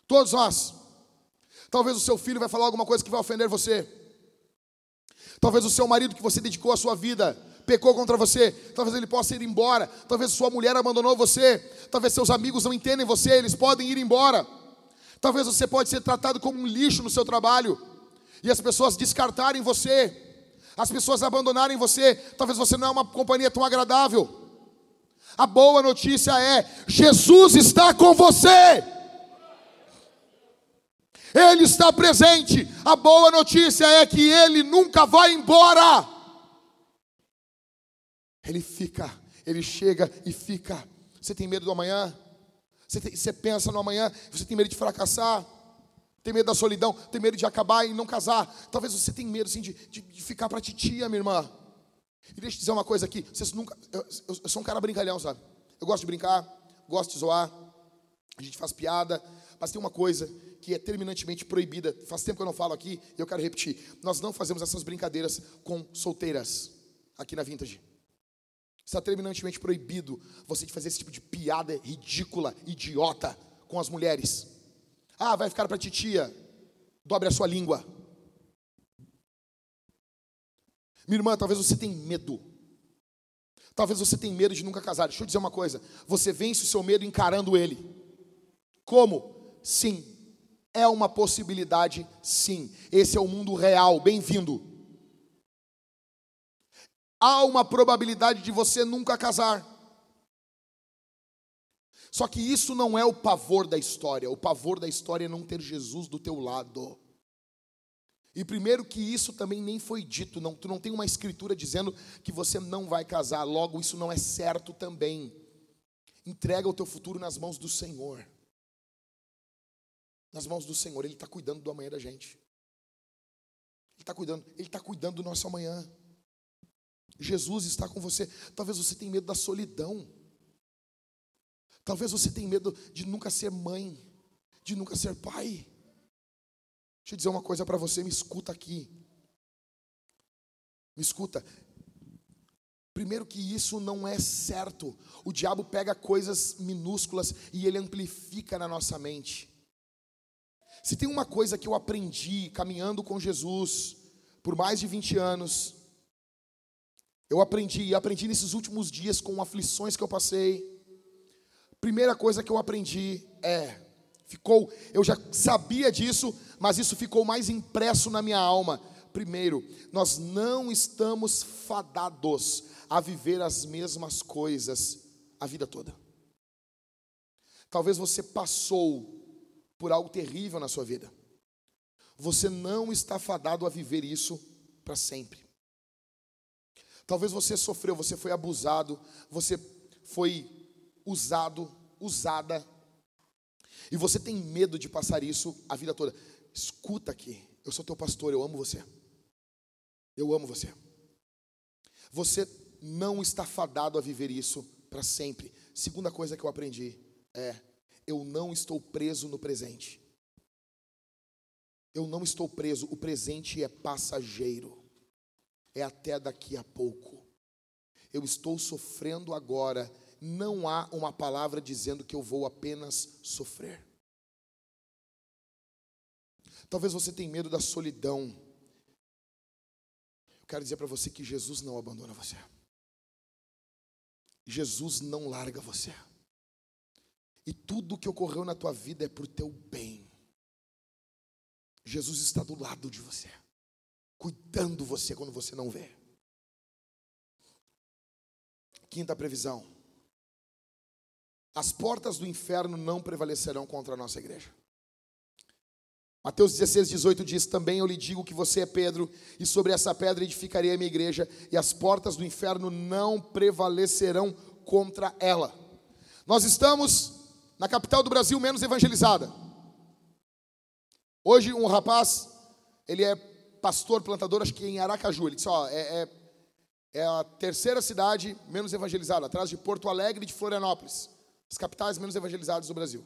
Todos nós. Talvez o seu filho vai falar alguma coisa que vai ofender você. Talvez o seu marido que você dedicou a sua vida pecou contra você, talvez ele possa ir embora, talvez sua mulher abandonou você, talvez seus amigos não entendem você, eles podem ir embora. Talvez você pode ser tratado como um lixo no seu trabalho e as pessoas descartarem você, as pessoas abandonarem você. Talvez você não é uma companhia tão agradável. A boa notícia é: Jesus está com você. Ele está presente. A boa notícia é que ele nunca vai embora. Ele fica, ele chega e fica. Você tem medo do amanhã? Você, tem, você pensa no amanhã, você tem medo de fracassar, tem medo da solidão, tem medo de acabar e não casar. Talvez você tenha medo assim, de, de, de ficar para titia, minha irmã. E deixa eu dizer uma coisa aqui: vocês nunca. Eu, eu, eu sou um cara brincalhão, sabe? Eu gosto de brincar, gosto de zoar, a gente faz piada, mas tem uma coisa que é terminantemente proibida. Faz tempo que eu não falo aqui e eu quero repetir. Nós não fazemos essas brincadeiras com solteiras aqui na Vintage. Está terminantemente proibido você de fazer esse tipo de piada ridícula, idiota com as mulheres. Ah, vai ficar para titia. Dobre a sua língua. Minha irmã, talvez você tenha medo. Talvez você tenha medo de nunca casar. Deixa eu dizer uma coisa. Você vence o seu medo encarando ele. Como? Sim. É uma possibilidade, sim. Esse é o mundo real. Bem-vindo há uma probabilidade de você nunca casar. Só que isso não é o pavor da história. O pavor da história é não ter Jesus do teu lado. E primeiro que isso também nem foi dito, não, tu não tem uma escritura dizendo que você não vai casar, logo isso não é certo também. Entrega o teu futuro nas mãos do Senhor. Nas mãos do Senhor, Ele está cuidando do amanhã da gente. Ele está cuidando, Ele está cuidando do nosso amanhã. Jesus está com você. Talvez você tenha medo da solidão. Talvez você tenha medo de nunca ser mãe, de nunca ser pai. Deixa eu dizer uma coisa para você, me escuta aqui. Me escuta. Primeiro que isso não é certo. O diabo pega coisas minúsculas e ele amplifica na nossa mente. Se tem uma coisa que eu aprendi caminhando com Jesus por mais de 20 anos, eu aprendi, aprendi nesses últimos dias com aflições que eu passei. Primeira coisa que eu aprendi é, ficou, eu já sabia disso, mas isso ficou mais impresso na minha alma. Primeiro, nós não estamos fadados a viver as mesmas coisas a vida toda. Talvez você passou por algo terrível na sua vida. Você não está fadado a viver isso para sempre. Talvez você sofreu, você foi abusado, você foi usado, usada, e você tem medo de passar isso a vida toda. Escuta aqui, eu sou teu pastor, eu amo você. Eu amo você. Você não está fadado a viver isso para sempre. Segunda coisa que eu aprendi é: eu não estou preso no presente. Eu não estou preso, o presente é passageiro é até daqui a pouco. Eu estou sofrendo agora, não há uma palavra dizendo que eu vou apenas sofrer. Talvez você tenha medo da solidão. Eu quero dizer para você que Jesus não abandona você. Jesus não larga você. E tudo que ocorreu na tua vida é por teu bem. Jesus está do lado de você. Cuidando você quando você não vê. Quinta previsão. As portas do inferno não prevalecerão contra a nossa igreja. Mateus 16, 18 diz: Também eu lhe digo que você é Pedro, e sobre essa pedra edificarei a minha igreja, e as portas do inferno não prevalecerão contra ela. Nós estamos na capital do Brasil menos evangelizada. Hoje, um rapaz, ele é pastor, plantador, acho que em Aracaju. Ele disse: Ó, é, é, é a terceira cidade menos evangelizada, atrás de Porto Alegre e de Florianópolis, as capitais menos evangelizadas do Brasil.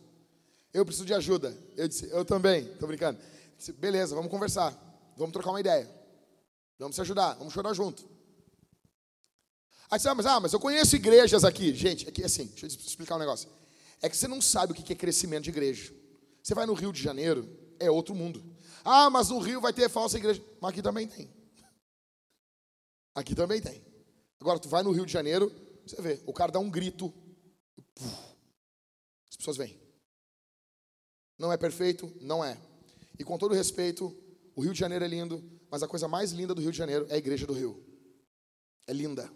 Eu preciso de ajuda. Eu disse: Eu também, estou brincando. Disse, Beleza, vamos conversar, vamos trocar uma ideia, vamos se ajudar, vamos chorar junto. Aí você, ah, mas, ah, mas eu conheço igrejas aqui. Gente, aqui assim, deixa eu explicar um negócio. É que você não sabe o que é crescimento de igreja. Você vai no Rio de Janeiro, é outro mundo. Ah, mas no Rio vai ter falsa igreja. Mas aqui também tem. Aqui também tem. Agora, tu vai no Rio de Janeiro, você vê, o cara dá um grito. As pessoas vêm. Não é perfeito? Não é. E com todo respeito, o Rio de Janeiro é lindo, mas a coisa mais linda do Rio de Janeiro é a igreja do Rio. É linda.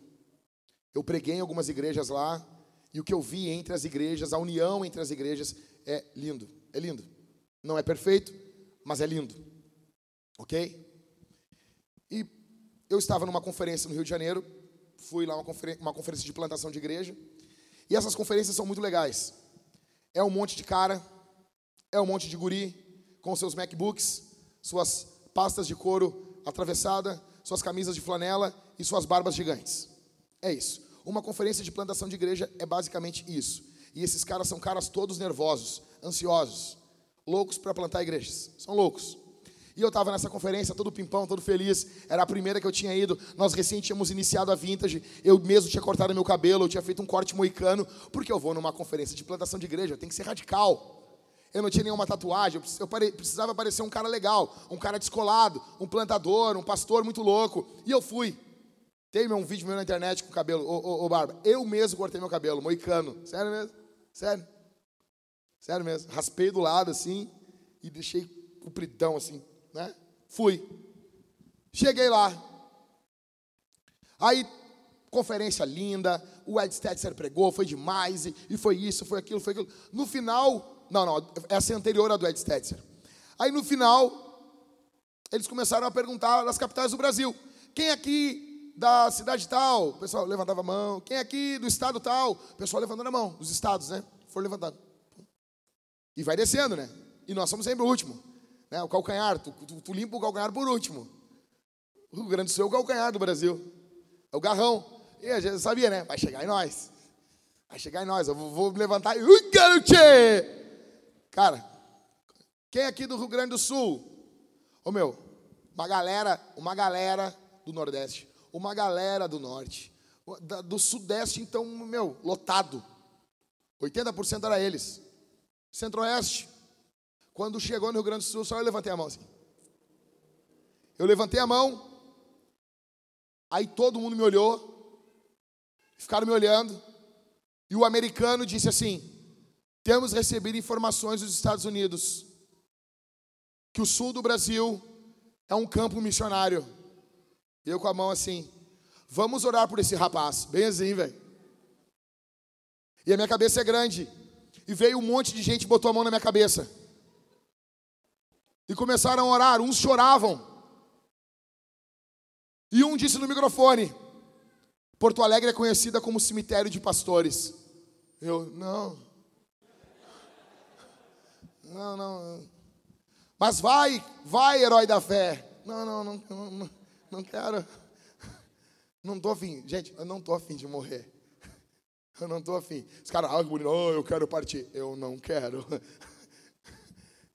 Eu preguei em algumas igrejas lá, e o que eu vi entre as igrejas, a união entre as igrejas, é lindo. É lindo. Não é perfeito, mas é lindo. Ok? E eu estava numa conferência no Rio de Janeiro, fui lá uma, uma conferência de plantação de igreja, e essas conferências são muito legais. É um monte de cara, é um monte de guri, com seus MacBooks, suas pastas de couro atravessada, suas camisas de flanela e suas barbas gigantes. É isso. Uma conferência de plantação de igreja é basicamente isso. E esses caras são caras todos nervosos, ansiosos, loucos para plantar igrejas. São loucos. E eu estava nessa conferência, todo pimpão, todo feliz. Era a primeira que eu tinha ido. Nós recém tínhamos iniciado a Vintage. Eu mesmo tinha cortado meu cabelo, eu tinha feito um corte moicano. Porque eu vou numa conferência de plantação de igreja, tem que ser radical. Eu não tinha nenhuma tatuagem, eu precisava parecer um cara legal, um cara descolado, um plantador, um pastor muito louco. E eu fui. Tem um vídeo meu na internet com cabelo, ô, ô, ô Barba. Eu mesmo cortei meu cabelo, moicano. Sério mesmo? Sério. Sério mesmo. Raspei do lado assim e deixei compridão assim, né? Fui. Cheguei lá. Aí, conferência linda, o Ed Stetzer pregou, foi demais, e, e foi isso, foi aquilo, foi aquilo. No final, não, não, essa é anterior à do Ed Stetzer. Aí no final, eles começaram a perguntar das capitais do Brasil. Quem aqui da cidade tal, o pessoal levantava a mão. Quem aqui do estado tal? O pessoal levantando a mão, dos estados, né? Foram levantando. E vai descendo, né? E nós somos sempre o último. Né? O calcanhar, tu, tu, tu limpa o calcanhar por último. O Rio Grande do Sul é o calcanhar do Brasil. É o garrão. E a gente sabia, né? Vai chegar em nós. Vai chegar em nós. Eu vou, vou me levantar e. Ui, garote! Cara, quem é aqui do Rio Grande do Sul? Ô meu, uma galera, uma galera do Nordeste uma galera do norte. Do sudeste, então, meu, lotado. 80% era eles. Centro-oeste. Quando chegou no Rio Grande do Sul, só eu levantei a mão assim. Eu levantei a mão, aí todo mundo me olhou, ficaram me olhando, e o americano disse assim: temos recebido informações dos Estados Unidos que o sul do Brasil é um campo missionário. Eu com a mão assim. Vamos orar por esse rapaz. Bem assim, velho. E a minha cabeça é grande. E veio um monte de gente e botou a mão na minha cabeça. E começaram a orar. Uns choravam. E um disse no microfone: Porto Alegre é conhecida como cemitério de pastores. Eu, não. Não, não. Mas vai, vai, herói da fé. Não, não, não, não. Não quero. Não estou afim. Gente, eu não estou afim de morrer. Eu não estou afim. Os caras, ah, bonito, oh, eu quero partir. Eu não quero.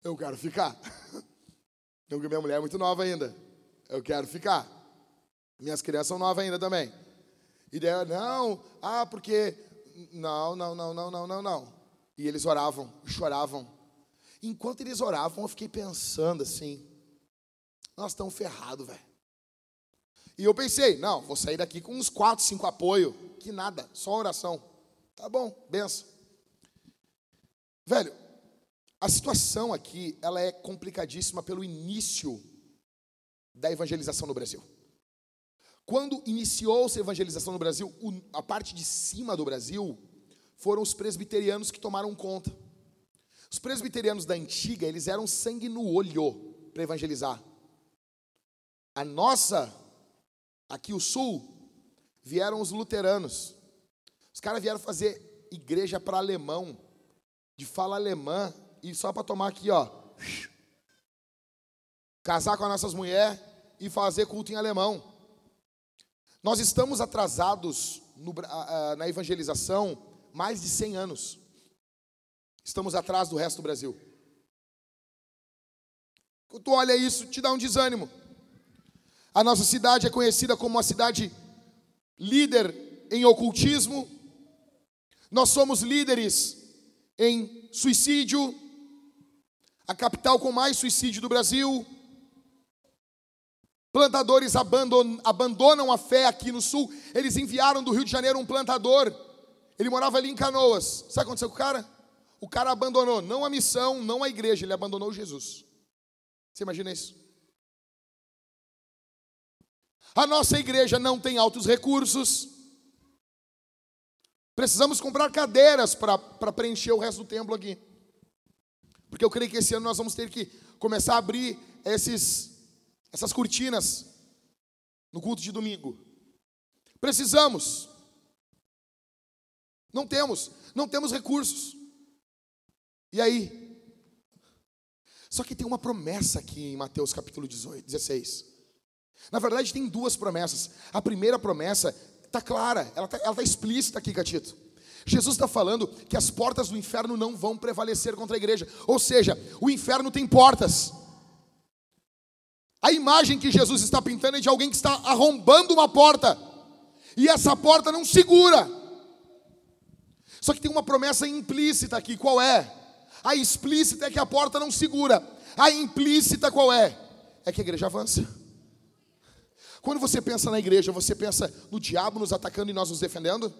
Eu quero ficar. Porque minha mulher é muito nova ainda. Eu quero ficar. Minhas crianças são novas ainda também. E daí, não, ah, porque. Não, não, não, não, não, não, não. E eles oravam, choravam. Enquanto eles oravam, eu fiquei pensando assim: nós estamos ferrados, velho. E eu pensei, não, vou sair daqui com uns quatro, cinco apoio, que nada, só oração. Tá bom, benção. Velho, a situação aqui, ela é complicadíssima pelo início da evangelização no Brasil. Quando iniciou-se a evangelização no Brasil, a parte de cima do Brasil foram os presbiterianos que tomaram conta. Os presbiterianos da antiga, eles eram sangue no olho para evangelizar. A nossa, aqui o sul, vieram os luteranos. Os caras vieram fazer igreja para alemão, de fala alemã, e só para tomar aqui, ó. Casar com as nossas mulheres e fazer culto em alemão. Nós estamos atrasados no, na evangelização mais de 100 anos. Estamos atrás do resto do Brasil. Quando tu olha isso, te dá um desânimo. A nossa cidade é conhecida como uma cidade líder em ocultismo. Nós somos líderes em suicídio. A capital com mais suicídio do Brasil. Plantadores abandonam a fé aqui no sul. Eles enviaram do Rio de Janeiro um plantador. Ele morava ali em Canoas. Sabe o que aconteceu com o cara? O cara abandonou não a missão, não a igreja, ele abandonou Jesus. Você imagina isso? A nossa igreja não tem altos recursos. Precisamos comprar cadeiras para preencher o resto do templo aqui. Porque eu creio que esse ano nós vamos ter que começar a abrir esses essas cortinas no culto de domingo. Precisamos. Não temos, não temos recursos. E aí? Só que tem uma promessa aqui em Mateus capítulo 18, 16. Na verdade, tem duas promessas. A primeira promessa está clara, ela está tá explícita aqui, Catito. Jesus está falando que as portas do inferno não vão prevalecer contra a igreja. Ou seja, o inferno tem portas. A imagem que Jesus está pintando é de alguém que está arrombando uma porta. E essa porta não segura. Só que tem uma promessa implícita aqui, qual é? A explícita é que a porta não segura. A implícita qual é? É que a igreja avança. Quando você pensa na igreja, você pensa no diabo nos atacando e nós nos defendendo?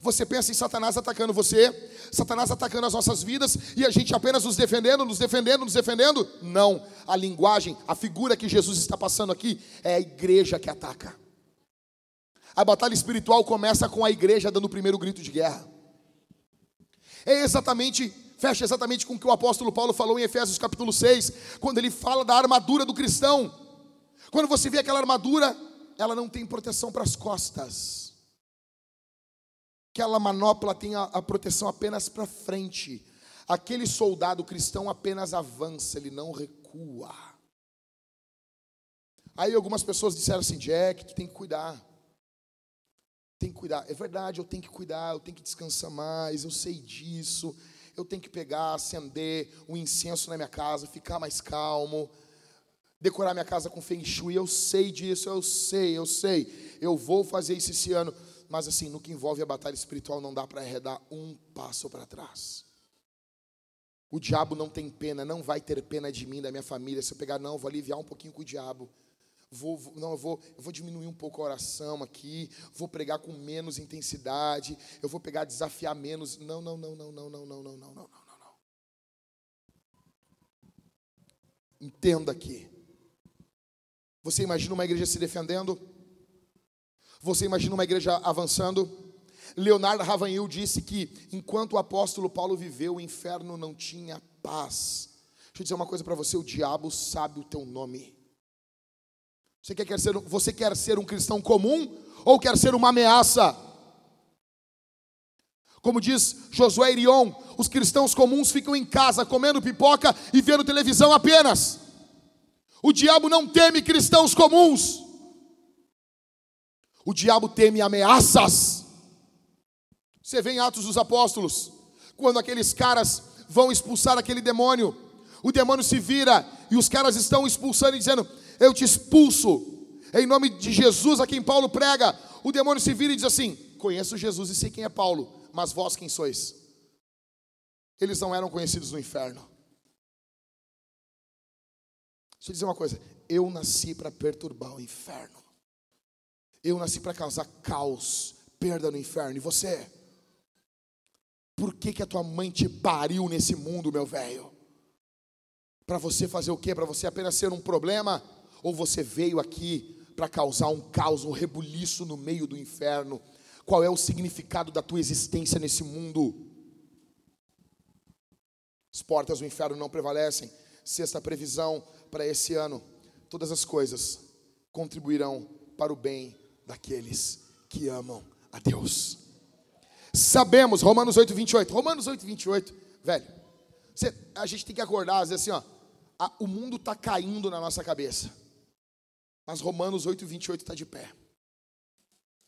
Você pensa em Satanás atacando você, Satanás atacando as nossas vidas e a gente apenas nos defendendo, nos defendendo, nos defendendo? Não. A linguagem, a figura que Jesus está passando aqui é a igreja que ataca. A batalha espiritual começa com a igreja dando o primeiro grito de guerra. É exatamente, fecha exatamente com o que o apóstolo Paulo falou em Efésios capítulo 6, quando ele fala da armadura do cristão. Quando você vê aquela armadura, ela não tem proteção para as costas Aquela manopla tem a, a proteção apenas para frente. Aquele soldado cristão apenas avança, ele não recua. Aí algumas pessoas disseram assim: Jack, tu tem que cuidar. Tem que cuidar. É verdade, eu tenho que cuidar, eu tenho que descansar mais, eu sei disso. Eu tenho que pegar, acender um incenso na minha casa, ficar mais calmo, decorar minha casa com feng shui. Eu sei disso, eu sei, eu sei. Eu vou fazer isso esse ano. Mas assim, no que envolve a batalha espiritual, não dá para arredar um passo para trás. O diabo não tem pena, não vai ter pena de mim, da minha família. Se eu pegar, não, vou aliviar um pouquinho com o diabo. Vou, vou, não, eu vou, eu vou diminuir um pouco a oração aqui, vou pregar com menos intensidade, eu vou pegar, desafiar menos. Não, não, não, não, não, não, não, não, não, não, não, não. Entenda aqui. Você imagina uma igreja se defendendo? Você imagina uma igreja avançando? Leonardo Ravanhil disse que enquanto o apóstolo Paulo viveu, o inferno não tinha paz. Deixa eu dizer uma coisa para você: o diabo sabe o teu nome. Você quer, ser, você quer ser um cristão comum ou quer ser uma ameaça? Como diz Josué Irion, os cristãos comuns ficam em casa comendo pipoca e vendo televisão apenas. O diabo não teme cristãos comuns. O diabo teme ameaças. Você vê em Atos dos Apóstolos, quando aqueles caras vão expulsar aquele demônio, o demônio se vira e os caras estão expulsando e dizendo: Eu te expulso, em nome de Jesus a quem Paulo prega. O demônio se vira e diz assim: Conheço Jesus e sei quem é Paulo, mas vós quem sois? Eles não eram conhecidos no inferno. Deixa eu dizer uma coisa: eu nasci para perturbar o inferno. Eu nasci para causar caos, perda no inferno. E você? Por que, que a tua mãe te pariu nesse mundo, meu velho? Para você fazer o quê? Para você apenas ser um problema? Ou você veio aqui para causar um caos, um rebuliço no meio do inferno? Qual é o significado da tua existência nesse mundo? As portas do inferno não prevalecem. Sexta previsão para esse ano: todas as coisas contribuirão para o bem daqueles que amam a Deus. Sabemos, Romanos 8, 28. Romanos 8, 28, velho. Você, a gente tem que acordar, dizer assim, ó. A, o mundo está caindo na nossa cabeça. Mas Romanos 8, 28 está de pé.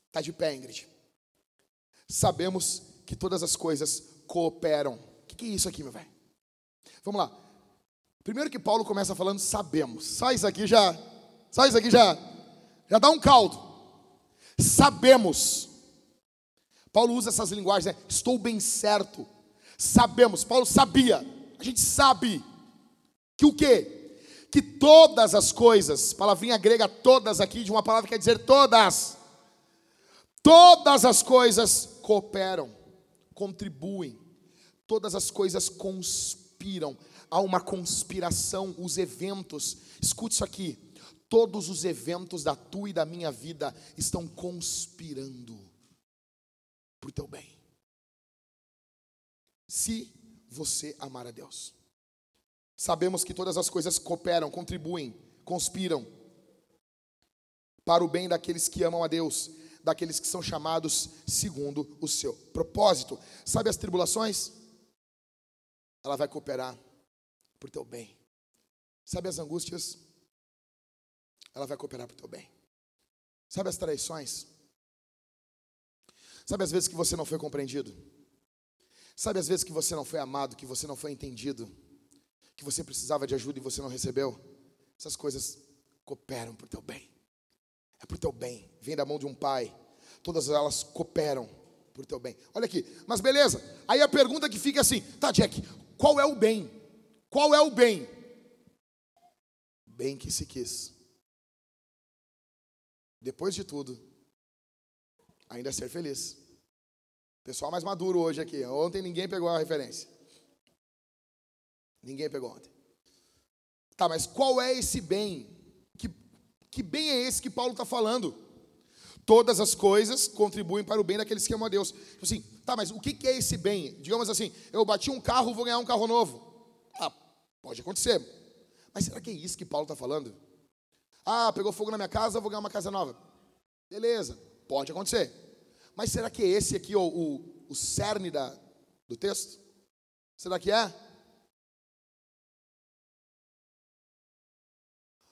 Está de pé, Ingrid. Sabemos que todas as coisas cooperam. O que, que é isso aqui, meu velho? Vamos lá. Primeiro que Paulo começa falando, sabemos. Só isso aqui já, só isso aqui já, já dá um caldo. Sabemos. Paulo usa essas linguagens, né? Estou bem certo. Sabemos. Paulo sabia. A gente sabe que o quê? Que todas as coisas, palavrinha grega todas aqui, de uma palavra que quer dizer todas. Todas as coisas cooperam, contribuem. Todas as coisas conspiram, há uma conspiração, os eventos, escute isso aqui, todos os eventos da tua e da minha vida estão conspirando para o teu bem. Se você amar a Deus, sabemos que todas as coisas cooperam, contribuem, conspiram para o bem daqueles que amam a Deus, daqueles que são chamados segundo o seu propósito. Sabe as tribulações? ela vai cooperar por teu bem. Sabe as angústias? Ela vai cooperar por teu bem. Sabe as traições? Sabe as vezes que você não foi compreendido? Sabe as vezes que você não foi amado, que você não foi entendido, que você precisava de ajuda e você não recebeu? Essas coisas cooperam por teu bem. É por teu bem. Vem da mão de um pai. Todas elas cooperam por teu bem. Olha aqui. Mas beleza. Aí a pergunta que fica assim: tá, Jack, qual é o bem? Qual é o bem? Bem que se quis. Depois de tudo, ainda ser feliz. Pessoal mais maduro hoje aqui. Ontem ninguém pegou a referência. Ninguém pegou ontem. Tá, mas qual é esse bem? Que, que bem é esse que Paulo está falando? Todas as coisas contribuem para o bem daqueles que amam a Deus. Tipo assim, tá, mas o que é esse bem? Digamos assim, eu bati um carro, vou ganhar um carro novo. Pode acontecer. Mas será que é isso que Paulo está falando? Ah, pegou fogo na minha casa, vou ganhar uma casa nova. Beleza, pode acontecer. Mas será que é esse aqui o, o, o cerne da, do texto? Será que é?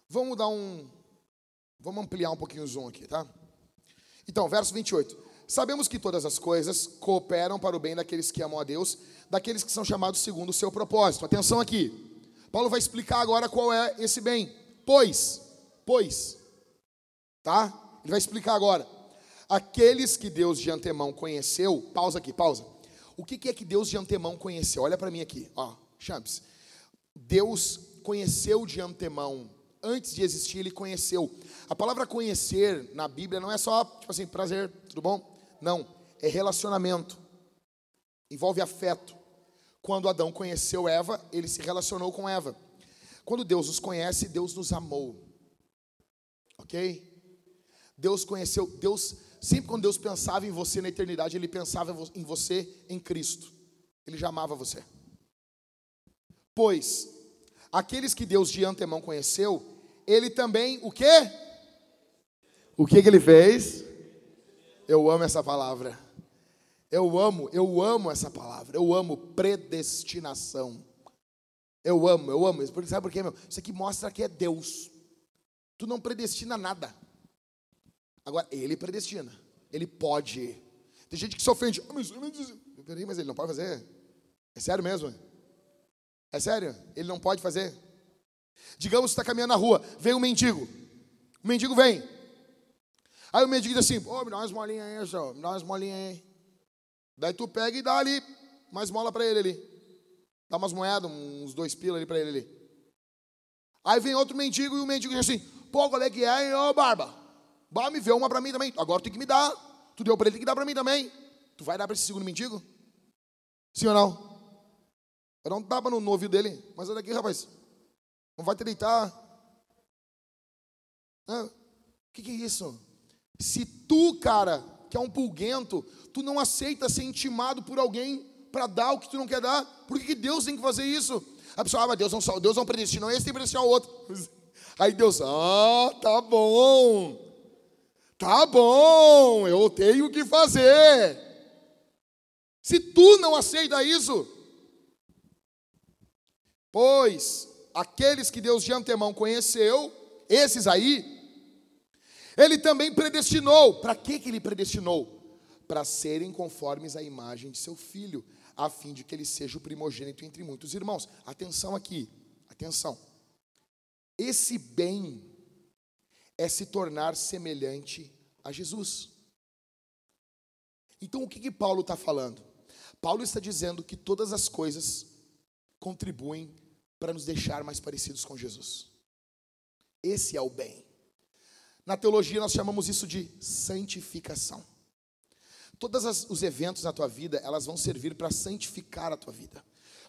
Vamos dar um. Vamos ampliar um pouquinho o zoom aqui, tá? Então, verso 28. Sabemos que todas as coisas cooperam para o bem daqueles que amam a Deus, daqueles que são chamados segundo o seu propósito. Atenção aqui. Paulo vai explicar agora qual é esse bem. Pois, pois, tá? Ele vai explicar agora. Aqueles que Deus de antemão conheceu, pausa aqui, pausa. O que é que Deus de antemão conheceu? Olha para mim aqui, ó, Champs. Deus conheceu de antemão antes de existir, ele conheceu. A palavra conhecer na Bíblia não é só, tipo assim, prazer, tudo bom? Não, é relacionamento. Envolve afeto. Quando Adão conheceu Eva, ele se relacionou com Eva. Quando Deus nos conhece, Deus nos amou. Ok? Deus conheceu, Deus, sempre quando Deus pensava em você na eternidade, Ele pensava em você em Cristo. Ele já amava você. Pois, aqueles que Deus de antemão conheceu, ele também, o quê? O que, que ele fez? Eu amo essa palavra. Eu amo, eu amo essa palavra. Eu amo predestinação. Eu amo, eu amo. Sabe por quê, meu? Isso aqui mostra que é Deus. Tu não predestina nada. Agora, ele predestina. Ele pode. Tem gente que se ofende. Ah, mas, peraí, mas ele não pode fazer? É sério mesmo? É sério? Ele não pode fazer? Digamos que está caminhando na rua, vem um mendigo. O mendigo vem. Aí o mendigo diz assim: Ô, me dá umas molinhas aí, senhor, me dá umas molinhas aí. Daí tu pega e dá ali mais mola para ele ali. Dá umas moedas, uns dois pilas ali para ele ali. Aí vem outro mendigo e o mendigo diz assim: Pô, qual é que é, hein, ô barba? Bah, me vê uma para mim também. Agora tem que me dar. Tu deu para ele, tem que dar para mim também. Tu vai dar para esse segundo mendigo? Sim ou não? Dar um tapa no, no ouvido dele. Mas olha aqui, rapaz. Não vai te deitar. O que, que é isso? Se tu, cara, que é um pulguento, tu não aceita ser intimado por alguém para dar o que tu não quer dar, por que, que Deus tem que fazer isso? A pessoa, ah, mas Deus não, Deus não predestinou esse, tem predestinar o outro. Aí Deus, ah, tá bom. Tá bom, eu tenho que fazer. Se tu não aceita isso, pois aqueles que Deus de antemão conheceu, esses aí, ele também predestinou. Para que, que ele predestinou? Para serem conformes à imagem de seu filho, a fim de que ele seja o primogênito entre muitos irmãos. Atenção aqui, atenção. Esse bem é se tornar semelhante a Jesus. Então, o que, que Paulo está falando? Paulo está dizendo que todas as coisas contribuem para nos deixar mais parecidos com Jesus. Esse é o bem. Na teologia, nós chamamos isso de santificação. Todos os eventos na tua vida, elas vão servir para santificar a tua vida,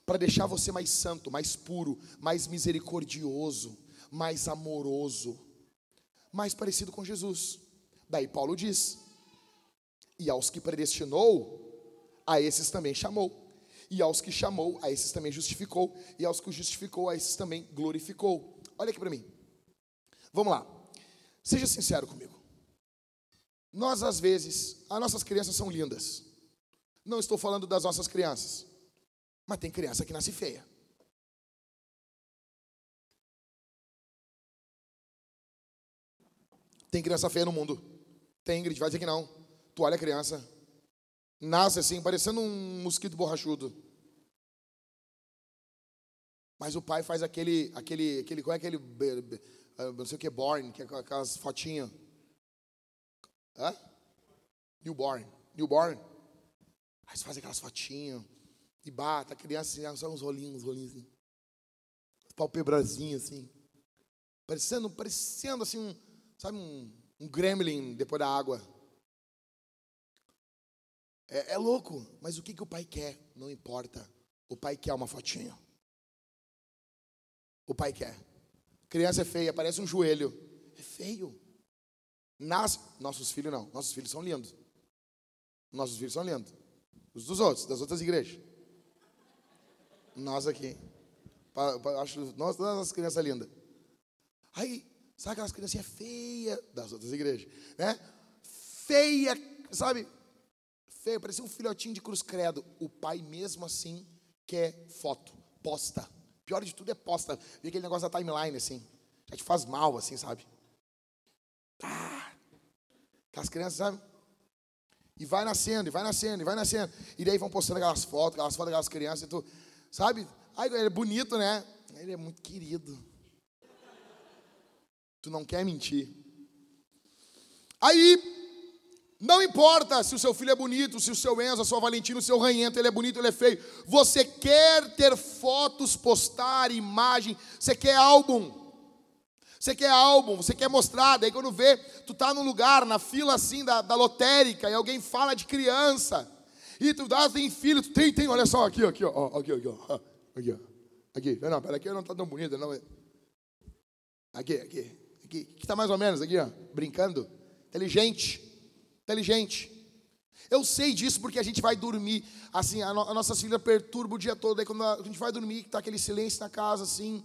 para deixar você mais santo, mais puro, mais misericordioso, mais amoroso, mais parecido com Jesus. Daí Paulo diz: E aos que predestinou, a esses também chamou. E aos que chamou, a esses também justificou. E aos que justificou, a esses também glorificou. Olha aqui para mim. Vamos lá. Seja sincero comigo. Nós, às vezes, as nossas crianças são lindas. Não estou falando das nossas crianças. Mas tem criança que nasce feia. Tem criança feia no mundo. Tem, Ingrid, vai dizer que não. Tu olha a criança. Nasce assim, parecendo um mosquito borrachudo. Mas o pai faz aquele, aquele, aquele, qual é aquele, não sei o que, born, que é aquelas fotinhas. Hã? Newborn. Newborn. Aí você faz aquelas fotinhas. E bata, a criança assim, só uns rolinhos, uns rolinhos assim. Assim. Parecendo, parecendo assim, um, sabe, um, um gremlin depois da água. É, é, louco, mas o que, que o pai quer? Não importa. O pai quer uma fotinha. O pai quer. Criança é feia, parece um joelho. É feio. Nas... Nossos filhos não. Nossos filhos são lindos. Nossos filhos são lindos. Os dos outros, das outras igrejas. Nós aqui. Acho, nós, nossas crianças lindas. Aí, Sabe aquelas criancinhas feias das outras igrejas, né? Feia, sabe? Feia, parecia um filhotinho de cruz credo. O pai mesmo assim quer foto, posta. Pior de tudo é posta. Vê aquele negócio da timeline assim. Já te faz mal assim, sabe? Ah, aquelas crianças, sabe? E vai nascendo, e vai nascendo, e vai nascendo. E daí vão postando aquelas fotos, aquelas fotos daquelas crianças e tu, sabe? Ai, ele é bonito, né? Ele é muito querido. Tu não quer mentir. Aí, não importa se o seu filho é bonito, se o seu Enzo, a sua Valentina, o seu Ranhento, ele é bonito, ele é feio. Você quer ter fotos, postar, imagem, você quer álbum. Você quer álbum, você quer mostrar. Daí quando vê, tu tá num lugar, na fila assim da, da lotérica, e alguém fala de criança. E tu dá, tem filho, tu tem, tem, olha só, aqui, aqui, ó, aqui, aqui, ó. Aqui, ó. Aqui, não, pera, aqui não tá tão bonita, não. Aqui, aqui que está mais ou menos aqui, ó, brincando. Inteligente. Inteligente. Eu sei disso porque a gente vai dormir, assim, a, no, a nossa filha perturba o dia todo. Aí quando a gente vai dormir, está aquele silêncio na casa, assim.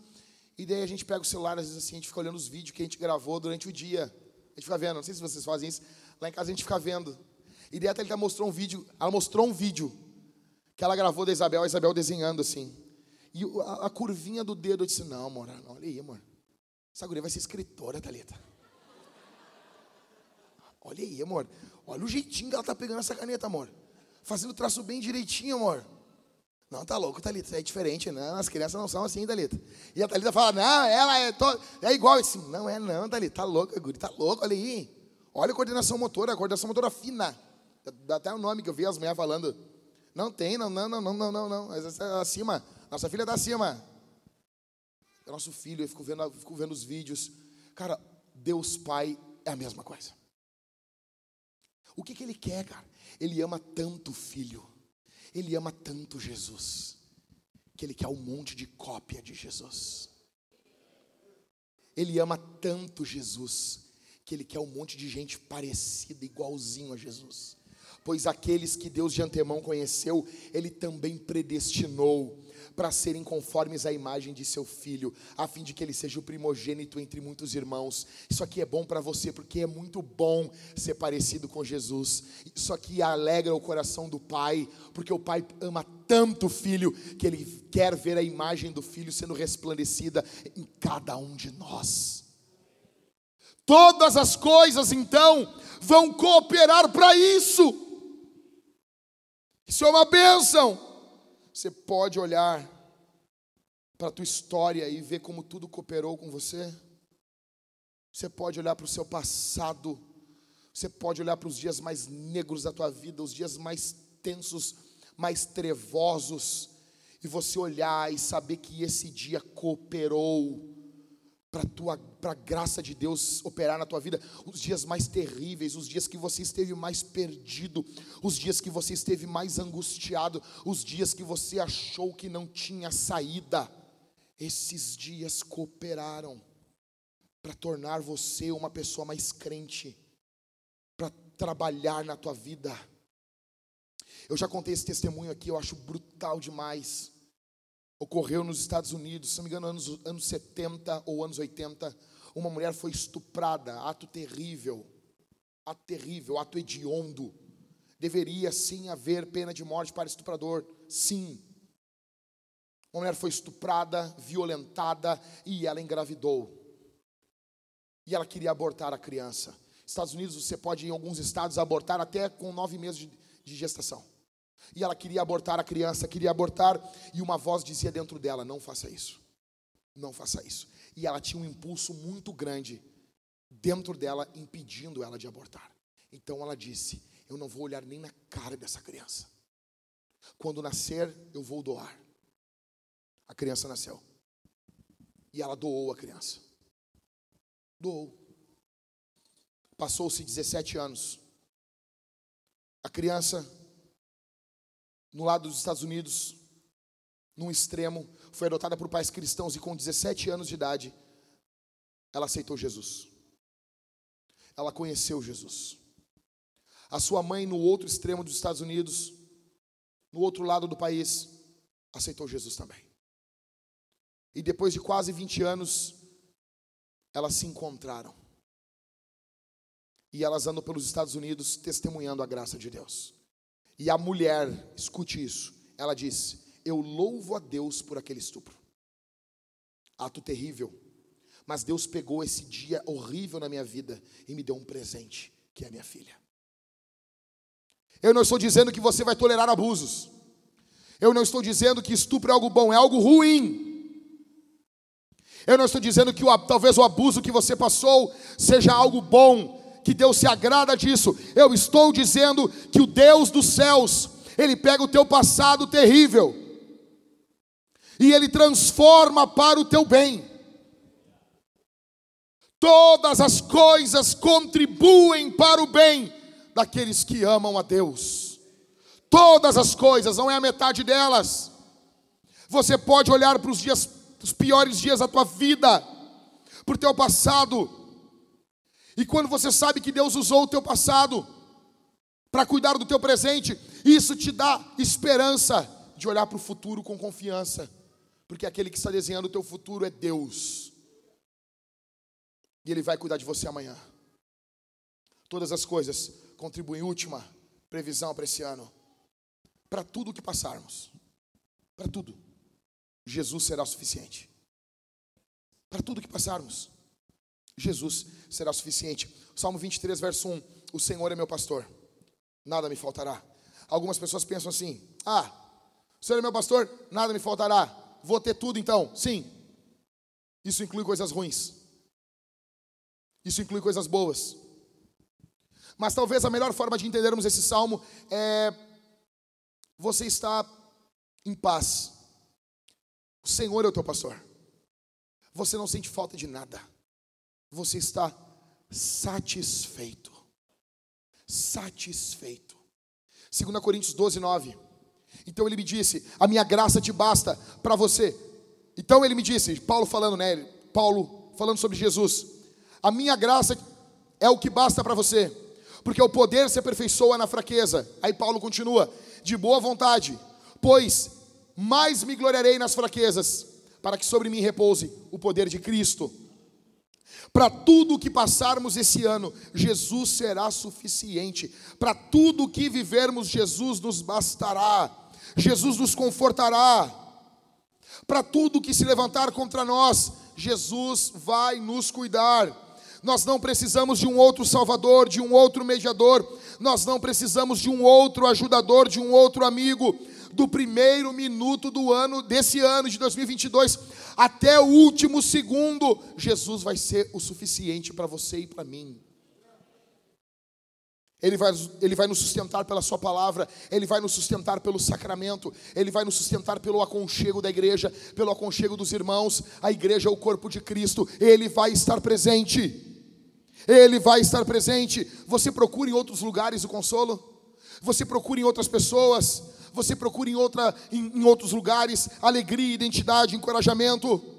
E daí a gente pega o celular, às vezes assim, a gente fica olhando os vídeos que a gente gravou durante o dia. A gente fica vendo, não sei se vocês fazem isso. Lá em casa a gente fica vendo. E daí a Thalita mostrou um vídeo, ela mostrou um vídeo que ela gravou da Isabel, a Isabel desenhando assim. E a, a curvinha do dedo, eu disse, não, amor, olha aí, amor. Essa guria vai ser escritora, Thalita. Olha aí, amor. Olha o jeitinho que ela tá pegando essa caneta, amor. Fazendo o traço bem direitinho, amor. Não, tá louco, Thalita. É diferente, não. As crianças não são assim, Thalita. E a Thalita fala, não, ela é, to... é igual. Assim, não é, não, Thalita. Tá louca, guri. Tá louco, olha aí. Olha a coordenação motora, a coordenação motora fina. Dá até o um nome que eu vi as mulheres falando. Não tem, não, não, não, não, não, não, não. É acima. Nossa filha tá acima. É nosso filho, eu fico vendo, eu fico vendo os vídeos. Cara, Deus Pai é a mesma coisa. O que, que ele quer, cara? Ele ama tanto o filho, ele ama tanto Jesus, que ele quer um monte de cópia de Jesus. Ele ama tanto Jesus, que ele quer um monte de gente parecida, igualzinho a Jesus. Pois aqueles que Deus de antemão conheceu, ele também predestinou para serem conformes à imagem de seu filho, a fim de que ele seja o primogênito entre muitos irmãos. Isso aqui é bom para você, porque é muito bom ser parecido com Jesus. Isso aqui alegra o coração do pai, porque o pai ama tanto o filho que ele quer ver a imagem do filho sendo resplandecida em cada um de nós. Todas as coisas então vão cooperar para isso. Isso é uma bênção. Você pode olhar para a tua história e ver como tudo cooperou com você. Você pode olhar para o seu passado. Você pode olhar para os dias mais negros da tua vida, os dias mais tensos, mais trevosos, e você olhar e saber que esse dia cooperou para a graça de Deus operar na tua vida, os dias mais terríveis, os dias que você esteve mais perdido, os dias que você esteve mais angustiado, os dias que você achou que não tinha saída, esses dias cooperaram para tornar você uma pessoa mais crente, para trabalhar na tua vida. Eu já contei esse testemunho aqui, eu acho brutal demais ocorreu nos Estados Unidos, se não me engano, anos, anos 70 ou anos 80. Uma mulher foi estuprada, ato terrível, ato terrível, ato hediondo. Deveria sim haver pena de morte para estuprador, sim. Uma mulher foi estuprada, violentada e ela engravidou. E ela queria abortar a criança. Estados Unidos, você pode, em alguns estados, abortar até com nove meses de, de gestação. E ela queria abortar a criança, queria abortar, e uma voz dizia dentro dela: Não faça isso, não faça isso. E ela tinha um impulso muito grande dentro dela, impedindo ela de abortar. Então ela disse: Eu não vou olhar nem na cara dessa criança. Quando nascer, eu vou doar. A criança nasceu. E ela doou a criança. Doou. Passou-se 17 anos. A criança no lado dos Estados Unidos, num extremo, foi adotada por pais cristãos e com 17 anos de idade, ela aceitou Jesus. Ela conheceu Jesus. A sua mãe, no outro extremo dos Estados Unidos, no outro lado do país, aceitou Jesus também. E depois de quase 20 anos, elas se encontraram. E elas andam pelos Estados Unidos testemunhando a graça de Deus. E a mulher, escute isso, ela disse: Eu louvo a Deus por aquele estupro. Ato terrível. Mas Deus pegou esse dia horrível na minha vida e me deu um presente, que é a minha filha. Eu não estou dizendo que você vai tolerar abusos. Eu não estou dizendo que estupro é algo bom, é algo ruim. Eu não estou dizendo que o, talvez o abuso que você passou seja algo bom, que Deus se agrada disso. Eu estou dizendo que o Deus dos céus, ele pega o teu passado terrível e ele transforma para o teu bem. Todas as coisas contribuem para o bem daqueles que amam a Deus. Todas as coisas, não é a metade delas. Você pode olhar para os dias, os piores dias da tua vida, para o teu passado, e quando você sabe que Deus usou o teu passado para cuidar do teu presente, isso te dá esperança de olhar para o futuro com confiança, porque aquele que está desenhando o teu futuro é Deus. E ele vai cuidar de você amanhã. Todas as coisas contribuem última previsão para esse ano. Para tudo que passarmos. Para tudo. Jesus será suficiente. Para tudo que passarmos. Jesus será suficiente. Salmo 23, verso 1: O Senhor é meu pastor, nada me faltará. Algumas pessoas pensam assim: Ah, o Senhor é meu pastor, nada me faltará. Vou ter tudo então. Sim, isso inclui coisas ruins, isso inclui coisas boas. Mas talvez a melhor forma de entendermos esse salmo é você está em paz. O Senhor é o teu pastor. Você não sente falta de nada você está satisfeito. Satisfeito. 2 Coríntios 12, 9. Então ele me disse: A minha graça te basta para você. Então ele me disse, Paulo falando, né? Paulo falando sobre Jesus: A minha graça é o que basta para você, porque o poder se aperfeiçoa na fraqueza. Aí Paulo continua: de boa vontade, pois mais me gloriarei nas fraquezas, para que sobre mim repouse o poder de Cristo. Para tudo que passarmos esse ano, Jesus será suficiente. Para tudo que vivermos, Jesus nos bastará. Jesus nos confortará. Para tudo que se levantar contra nós, Jesus vai nos cuidar. Nós não precisamos de um outro Salvador, de um outro mediador, nós não precisamos de um outro ajudador, de um outro amigo. Do primeiro minuto do ano, desse ano de 2022, até o último segundo, Jesus vai ser o suficiente para você e para mim. Ele vai, ele vai nos sustentar pela Sua palavra, Ele vai nos sustentar pelo sacramento, Ele vai nos sustentar pelo aconchego da igreja, pelo aconchego dos irmãos. A igreja é o corpo de Cristo, Ele vai estar presente. Ele vai estar presente. Você procura em outros lugares o consolo, você procura em outras pessoas, você procura em, outra, em, em outros lugares alegria, identidade, encorajamento.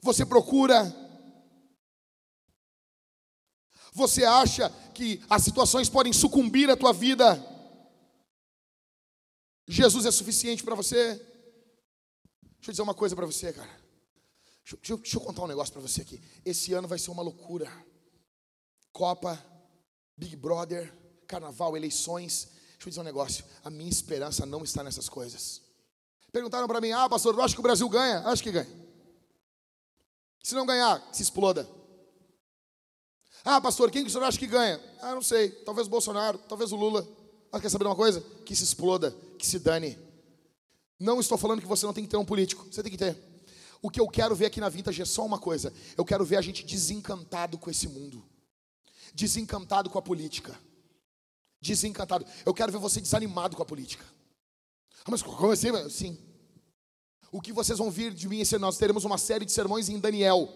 Você procura você acha que as situações podem sucumbir à tua vida? Jesus é suficiente para você? Deixa eu dizer uma coisa para você, cara. Deixa, deixa, deixa eu contar um negócio para você aqui. Esse ano vai ser uma loucura. Copa, Big Brother, Carnaval, eleições. Deixa eu dizer um negócio. A minha esperança não está nessas coisas. Perguntaram para mim: Ah, pastor, eu acho que o Brasil ganha? Acho que ganha. Se não ganhar, se exploda. Ah, pastor, quem que o senhor acha que ganha? Ah, não sei. Talvez o Bolsonaro, talvez o Lula. Mas quer saber uma coisa? Que se exploda, que se dane. Não estou falando que você não tem que ter um político. Você tem que ter. O que eu quero ver aqui na Vintage é só uma coisa. Eu quero ver a gente desencantado com esse mundo. Desencantado com a política. Desencantado. Eu quero ver você desanimado com a política. Ah, mas como assim? Sim. O que vocês vão vir de mim esse ano? Nós teremos uma série de sermões em Daniel.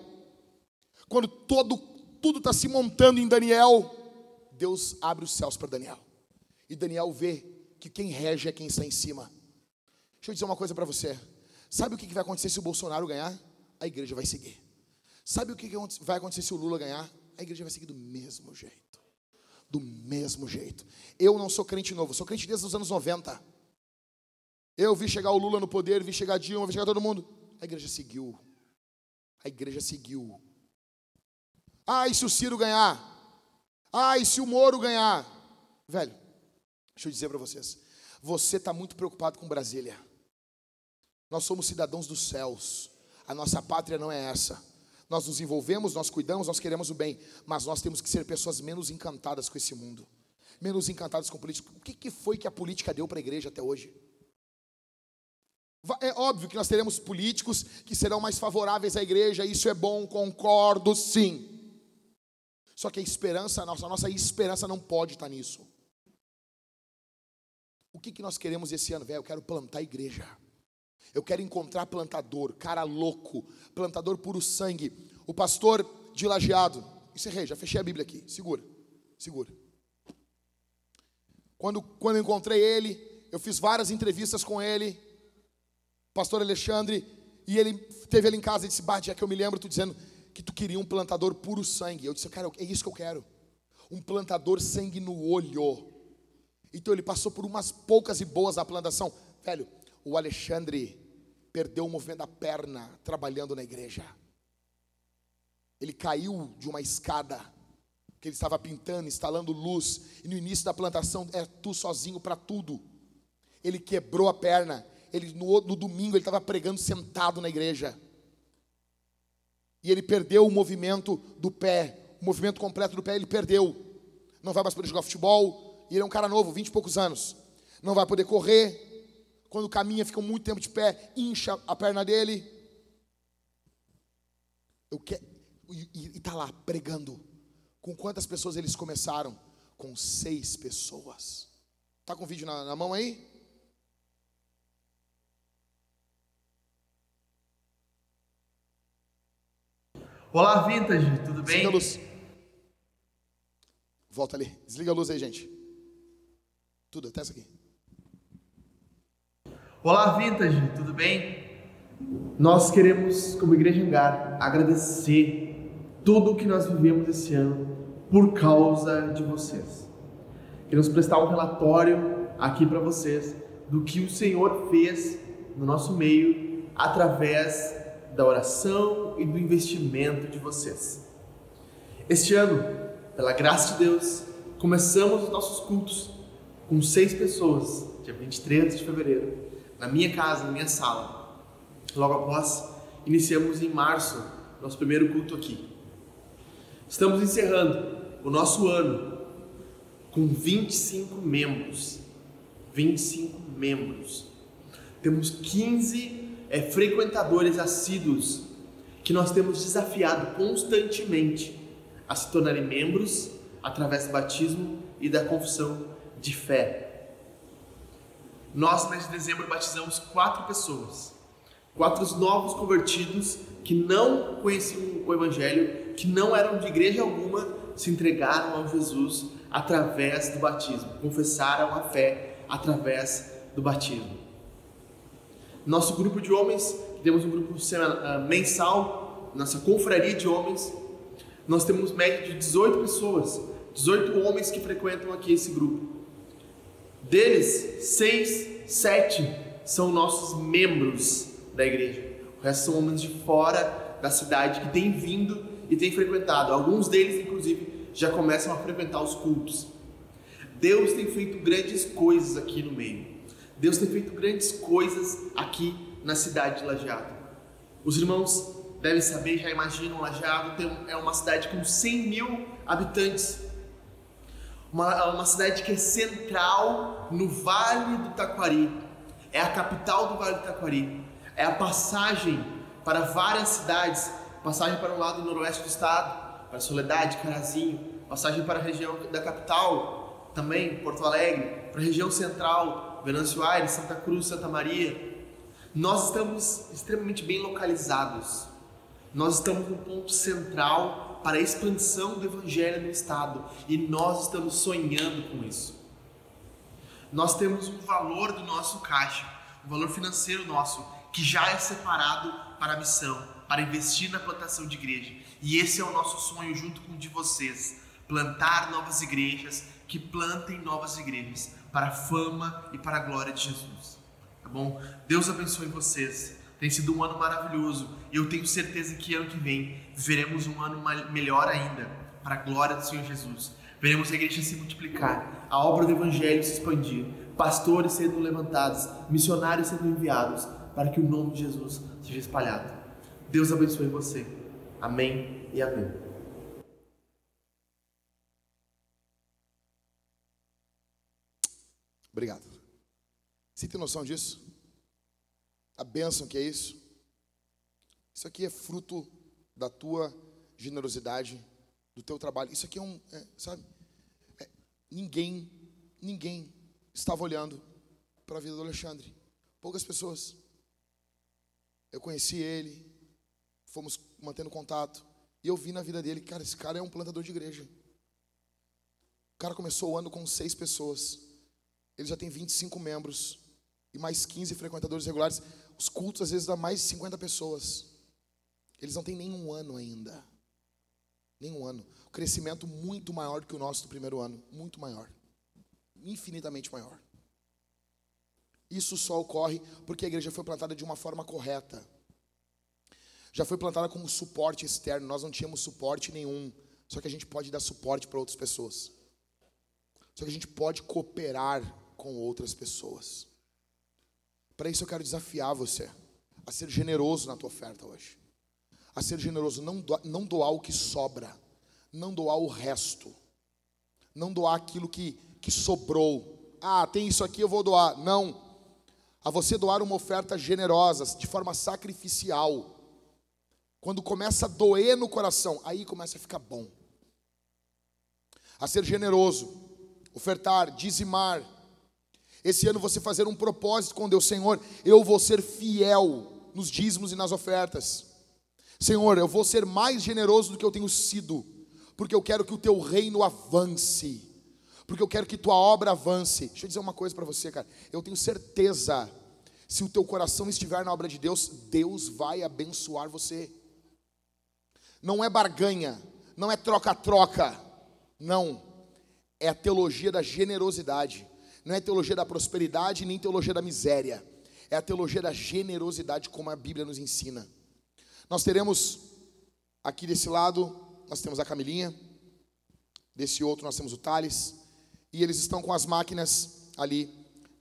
Quando todo tudo está se montando em Daniel, Deus abre os céus para Daniel. E Daniel vê que quem rege é quem está em cima. Deixa eu dizer uma coisa para você. Sabe o que vai acontecer se o Bolsonaro ganhar? A igreja vai seguir. Sabe o que vai acontecer se o Lula ganhar? A igreja vai seguir do mesmo jeito. Do mesmo jeito. Eu não sou crente novo, sou crente desde os anos 90. Eu vi chegar o Lula no poder, vi chegar Dilma, vi chegar todo mundo. A igreja seguiu. A igreja seguiu. Ah, e se o Ciro ganhar? Ah, e se o Moro ganhar? Velho, deixa eu dizer para vocês. Você está muito preocupado com Brasília. Nós somos cidadãos dos céus. A nossa pátria não é essa. Nós nos envolvemos, nós cuidamos, nós queremos o bem. Mas nós temos que ser pessoas menos encantadas com esse mundo. Menos encantadas com política. O que, que foi que a política deu para a igreja até hoje? É óbvio que nós teremos políticos que serão mais favoráveis à igreja, isso é bom, concordo, sim. Só que a esperança, a nossa, a nossa esperança não pode estar nisso. O que, que nós queremos esse ano, velho? Eu quero plantar igreja. Eu quero encontrar plantador, cara louco, plantador puro sangue. O pastor de lajeado. Encerrei, já fechei a Bíblia aqui. Segura, segura. Quando, quando encontrei ele, eu fiz várias entrevistas com ele, pastor Alexandre, e ele teve ali em casa e disse: Bah, que eu me lembro, tu dizendo que tu queria um plantador puro sangue. Eu disse, cara, é isso que eu quero. Um plantador sangue no olho. Então ele passou por umas poucas e boas na plantação. Velho, o Alexandre perdeu o movimento da perna trabalhando na igreja. Ele caiu de uma escada que ele estava pintando, instalando luz, e no início da plantação é tu sozinho para tudo. Ele quebrou a perna. Ele no, no domingo ele estava pregando sentado na igreja e ele perdeu o movimento do pé, o movimento completo do pé, ele perdeu. Não vai mais poder jogar futebol, e ele é um cara novo, 20 e poucos anos. Não vai poder correr. Quando caminha, fica muito tempo de pé, incha a perna dele. Eu quero, e está lá pregando. Com quantas pessoas eles começaram? Com seis pessoas. Está com o vídeo na, na mão aí? Olá, Vintage, tudo bem? Desliga a luz. Volta ali. Desliga a luz aí, gente. Tudo, até isso aqui. Olá, Vintage, tudo bem? Nós queremos, como Igreja Hangar, agradecer tudo o que nós vivemos esse ano por causa de vocês. Queremos prestar um relatório aqui para vocês do que o Senhor fez no nosso meio através da oração e do investimento de vocês. Este ano, pela graça de Deus, começamos os nossos cultos com seis pessoas, dia 23 de fevereiro, na minha casa, na minha sala. Logo após, iniciamos em março nosso primeiro culto aqui. Estamos encerrando o nosso ano com 25 membros. 25 membros. Temos 15 é, frequentadores assíduos que nós temos desafiado constantemente a se tornarem membros através do batismo e da confissão de fé. Nós, mês de dezembro, batizamos quatro pessoas, quatro novos convertidos que não conheciam o Evangelho, que não eram de igreja alguma, se entregaram ao Jesus através do batismo, confessaram a fé através do batismo. Nosso grupo de homens, temos um grupo ah, mensal, nossa confraria de homens, nós temos média de 18 pessoas, 18 homens que frequentam aqui esse grupo. Deles, seis, sete são nossos membros da igreja. O resto são homens de fora da cidade que têm vindo e têm frequentado. Alguns deles, inclusive, já começam a frequentar os cultos. Deus tem feito grandes coisas aqui no meio. Deus tem feito grandes coisas aqui na cidade de Lajeado. Os irmãos devem saber, já imaginam, Lajeado é uma cidade com 100 mil habitantes. Uma, uma cidade que é central no Vale do Taquari. É a capital do Vale do Taquari. É a passagem para várias cidades. Passagem para o lado noroeste do estado, para Soledade, Carazinho. Passagem para a região da capital, também Porto Alegre. Para a região central, Venâncio Aires, Santa Cruz, Santa Maria. Nós estamos extremamente bem localizados. Nós estamos no ponto central para a expansão do Evangelho no Estado e nós estamos sonhando com isso. Nós temos um valor do nosso caixa, um valor financeiro nosso, que já é separado para a missão, para investir na plantação de igreja. E esse é o nosso sonho junto com o de vocês: plantar novas igrejas, que plantem novas igrejas para a fama e para a glória de Jesus. Tá bom? Deus abençoe vocês. Tem sido um ano maravilhoso e eu tenho certeza que ano que vem veremos um ano melhor ainda para a glória do Senhor Jesus. Veremos a igreja se multiplicar, a obra do Evangelho se expandir, pastores sendo levantados, missionários sendo enviados para que o nome de Jesus seja espalhado. Deus abençoe você. Amém e amém. Obrigado. Você tem noção disso? A bênção que é isso? Isso aqui é fruto da tua generosidade, do teu trabalho. Isso aqui é um, é, sabe? É, ninguém, ninguém estava olhando para a vida do Alexandre. Poucas pessoas. Eu conheci ele, fomos mantendo contato, e eu vi na vida dele, cara, esse cara é um plantador de igreja. O cara começou o ano com seis pessoas. Ele já tem 25 membros e mais 15 frequentadores regulares. Os cultos às vezes dá mais de 50 pessoas. Eles não têm nenhum ano ainda. Nenhum ano. O crescimento muito maior do que o nosso do primeiro ano. Muito maior. Infinitamente maior. Isso só ocorre porque a igreja foi plantada de uma forma correta. Já foi plantada como suporte externo. Nós não tínhamos suporte nenhum. Só que a gente pode dar suporte para outras pessoas. Só que a gente pode cooperar com outras pessoas. Para isso eu quero desafiar você a ser generoso na tua oferta hoje. A ser generoso, não, doar, não doar o que sobra, não doar o resto, não doar aquilo que, que sobrou. Ah, tem isso aqui, eu vou doar. Não. A você doar uma oferta generosa, de forma sacrificial. Quando começa a doer no coração, aí começa a ficar bom. A ser generoso, ofertar, dizimar, esse ano você fazer um propósito com Deus, Senhor, eu vou ser fiel nos dízimos e nas ofertas. Senhor, eu vou ser mais generoso do que eu tenho sido, porque eu quero que o teu reino avance, porque eu quero que tua obra avance. Deixa eu dizer uma coisa para você, cara. Eu tenho certeza, se o teu coração estiver na obra de Deus, Deus vai abençoar você. não é barganha, não é troca-troca. Não. É a teologia da generosidade. Não é teologia da prosperidade, nem teologia da miséria. É a teologia da generosidade, como a Bíblia nos ensina. Nós teremos aqui desse lado, nós temos a Camilinha. Desse outro, nós temos o Thales. E eles estão com as máquinas ali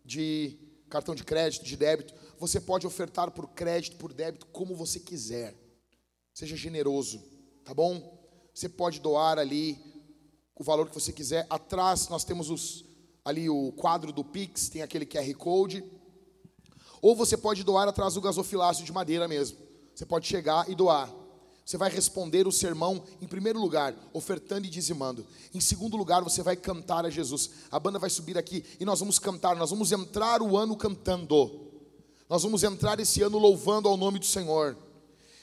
de cartão de crédito, de débito. Você pode ofertar por crédito, por débito, como você quiser. Seja generoso, tá bom? Você pode doar ali o valor que você quiser. Atrás nós temos os, ali o quadro do Pix, tem aquele QR Code. Ou você pode doar atrás do gasofilácio de madeira mesmo. Você pode chegar e doar. Você vai responder o sermão, em primeiro lugar, ofertando e dizimando. Em segundo lugar, você vai cantar a Jesus. A banda vai subir aqui e nós vamos cantar. Nós vamos entrar o ano cantando. Nós vamos entrar esse ano louvando ao nome do Senhor.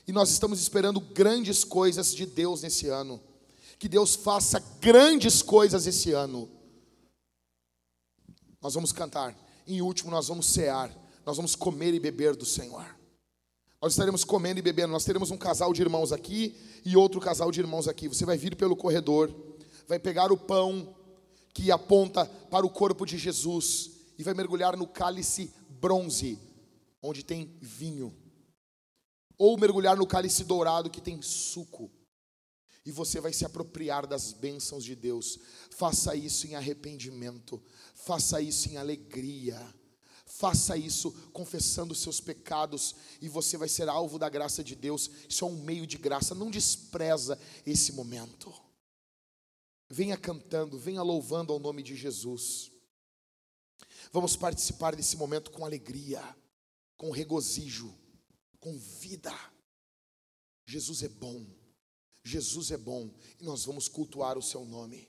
E nós estamos esperando grandes coisas de Deus nesse ano. Que Deus faça grandes coisas esse ano. Nós vamos cantar. Em último, nós vamos cear. Nós vamos comer e beber do Senhor. Nós estaremos comendo e bebendo. Nós teremos um casal de irmãos aqui e outro casal de irmãos aqui. Você vai vir pelo corredor, vai pegar o pão que aponta para o corpo de Jesus e vai mergulhar no cálice bronze, onde tem vinho. Ou mergulhar no cálice dourado que tem suco. E você vai se apropriar das bênçãos de Deus. Faça isso em arrependimento. Faça isso em alegria. Faça isso confessando seus pecados e você vai ser alvo da graça de Deus. Isso é um meio de graça. Não despreza esse momento. Venha cantando, venha louvando ao nome de Jesus. Vamos participar desse momento com alegria, com regozijo, com vida. Jesus é bom. Jesus é bom e nós vamos cultuar o seu nome.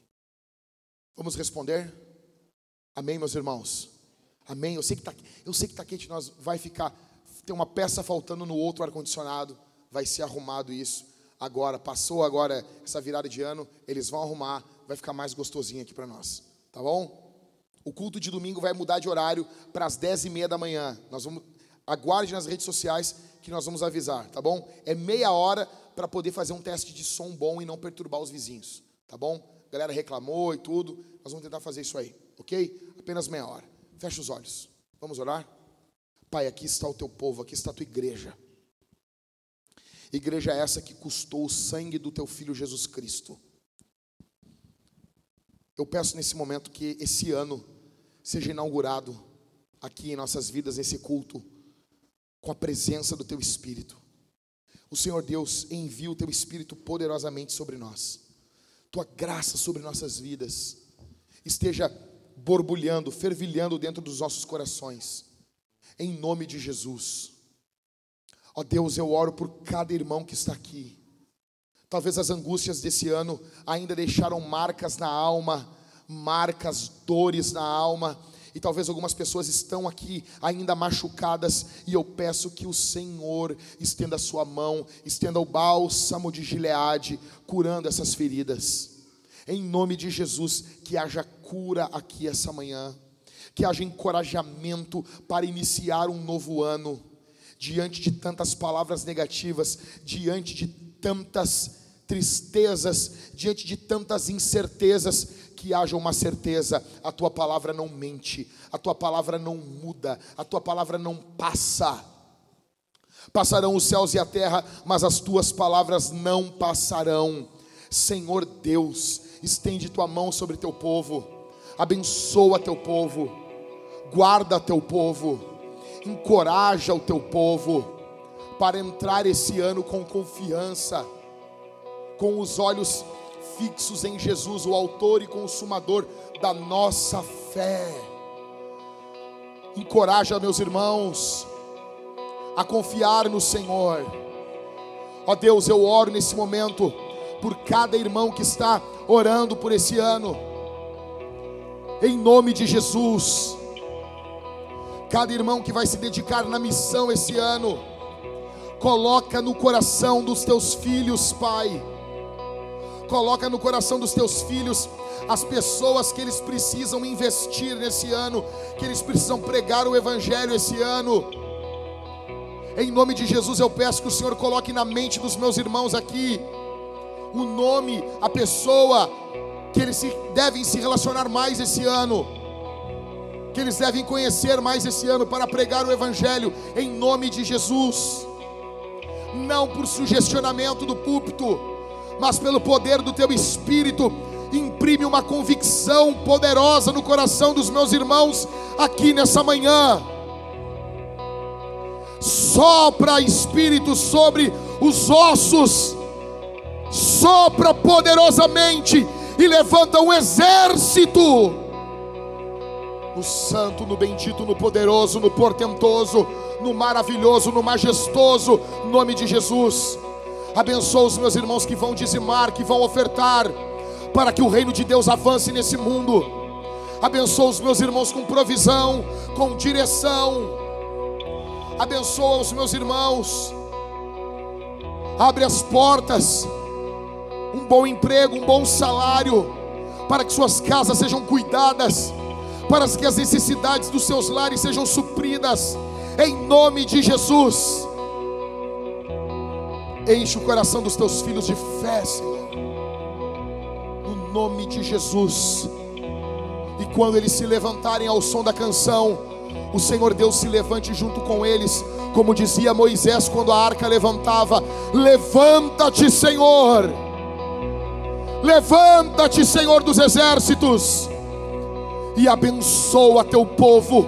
Vamos responder? Amém, meus irmãos. Amém? Eu sei que está eu sei que tá quente, nós vai ficar tem uma peça faltando no outro ar condicionado, vai ser arrumado isso. Agora passou agora essa virada de ano, eles vão arrumar, vai ficar mais gostosinho aqui para nós, tá bom? O culto de domingo vai mudar de horário para as 10 e meia da manhã. Nós vamos aguarde nas redes sociais que nós vamos avisar, tá bom? É meia hora para poder fazer um teste de som bom e não perturbar os vizinhos, tá bom? A galera reclamou e tudo, nós vamos tentar fazer isso aí, ok? Apenas meia hora. Feche os olhos. Vamos orar? Pai, aqui está o teu povo, aqui está a tua igreja. Igreja essa que custou o sangue do teu filho Jesus Cristo. Eu peço nesse momento que esse ano seja inaugurado aqui em nossas vidas, esse culto, com a presença do teu Espírito. O Senhor Deus envia o teu Espírito poderosamente sobre nós, tua graça sobre nossas vidas, esteja borbulhando, fervilhando dentro dos nossos corações. Em nome de Jesus. Ó Deus, eu oro por cada irmão que está aqui. Talvez as angústias desse ano ainda deixaram marcas na alma, marcas, dores na alma, e talvez algumas pessoas estão aqui ainda machucadas, e eu peço que o Senhor estenda a sua mão, estenda o bálsamo de Gileade, curando essas feridas. Em nome de Jesus, que haja cura aqui essa manhã, que haja encorajamento para iniciar um novo ano, diante de tantas palavras negativas, diante de tantas tristezas, diante de tantas incertezas, que haja uma certeza: a tua palavra não mente, a tua palavra não muda, a tua palavra não passa. Passarão os céus e a terra, mas as tuas palavras não passarão. Senhor Deus, estende tua mão sobre teu povo, abençoa teu povo, guarda teu povo, encoraja o teu povo para entrar esse ano com confiança, com os olhos fixos em Jesus, o Autor e Consumador da nossa fé. Encoraja meus irmãos a confiar no Senhor. Ó Deus, eu oro nesse momento por cada irmão que está orando por esse ano, em nome de Jesus. Cada irmão que vai se dedicar na missão esse ano, coloca no coração dos teus filhos, Pai, coloca no coração dos teus filhos as pessoas que eles precisam investir nesse ano, que eles precisam pregar o Evangelho esse ano. Em nome de Jesus eu peço que o Senhor coloque na mente dos meus irmãos aqui o nome, a pessoa que eles se, devem se relacionar mais esse ano, que eles devem conhecer mais esse ano para pregar o Evangelho em nome de Jesus, não por sugestionamento do púlpito, mas pelo poder do teu Espírito. Imprime uma convicção poderosa no coração dos meus irmãos aqui nessa manhã. Sopra Espírito sobre os ossos, sopra poderosamente e levanta um exército. No santo, no bendito, no poderoso, no portentoso, no maravilhoso, no majestoso nome de Jesus. Abençoa os meus irmãos que vão dizimar, que vão ofertar, para que o reino de Deus avance nesse mundo. Abençoa os meus irmãos com provisão, com direção. Abençoa os meus irmãos. Abre as portas um bom emprego, um bom salário, para que suas casas sejam cuidadas, para que as necessidades dos seus lares sejam supridas, em nome de Jesus. Enche o coração dos teus filhos de fé, Senhor, no nome de Jesus. E quando eles se levantarem ao som da canção, o Senhor Deus se levante junto com eles, como dizia Moisés quando a arca levantava: Levanta-te, Senhor Levanta-te, Senhor dos exércitos, e abençoa teu povo,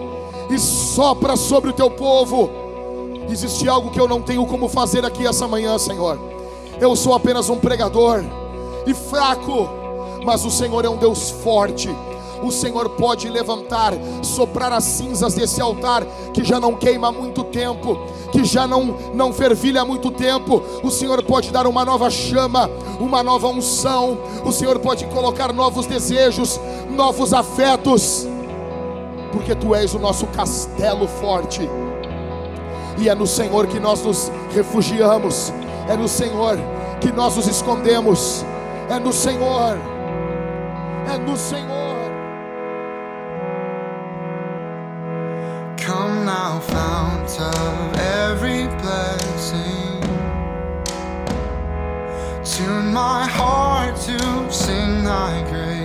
e sopra sobre o teu povo. Existe algo que eu não tenho como fazer aqui essa manhã, Senhor. Eu sou apenas um pregador e fraco, mas o Senhor é um Deus forte o Senhor pode levantar, soprar as cinzas desse altar que já não queima há muito tempo, que já não, não fervilha há muito tempo. O Senhor pode dar uma nova chama, uma nova unção. O Senhor pode colocar novos desejos, novos afetos, porque Tu és o nosso castelo forte. E é no Senhor que nós nos refugiamos, é no Senhor que nós nos escondemos, é no Senhor, é no Senhor. Come now, fount of every blessing. Tune my heart to sing thy grace.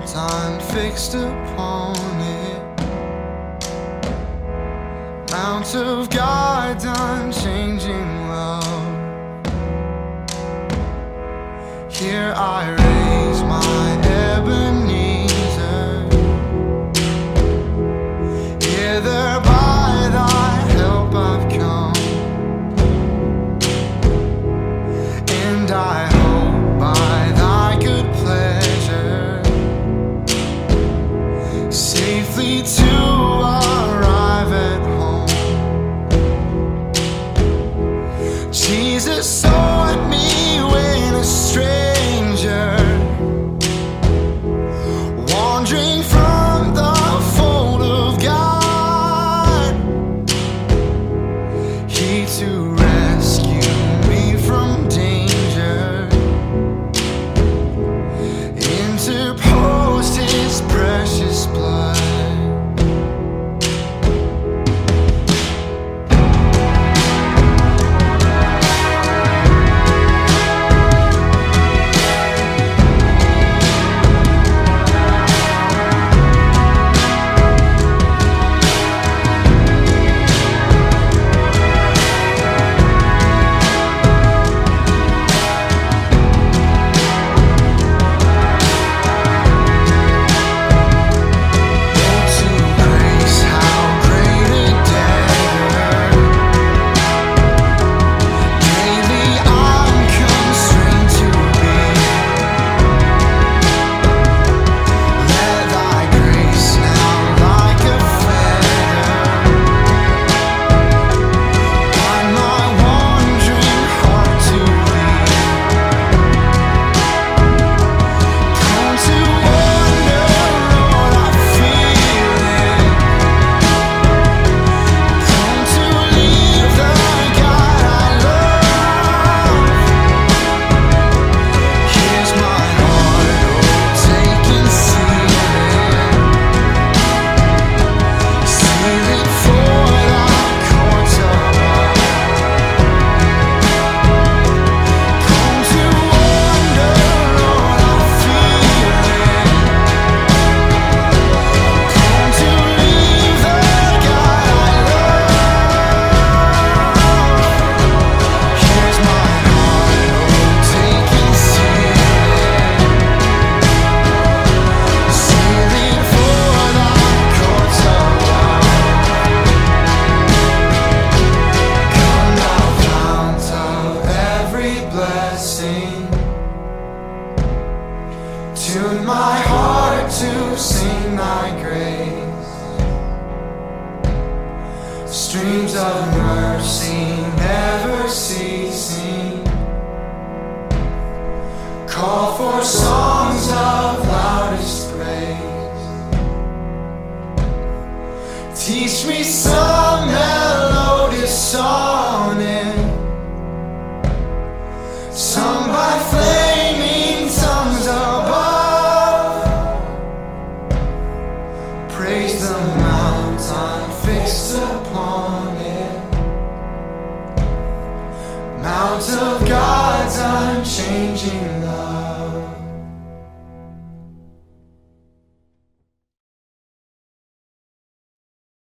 I'm fixed upon it. Mount of God's unchanging love. Here I raise my Ebenezer. Jesus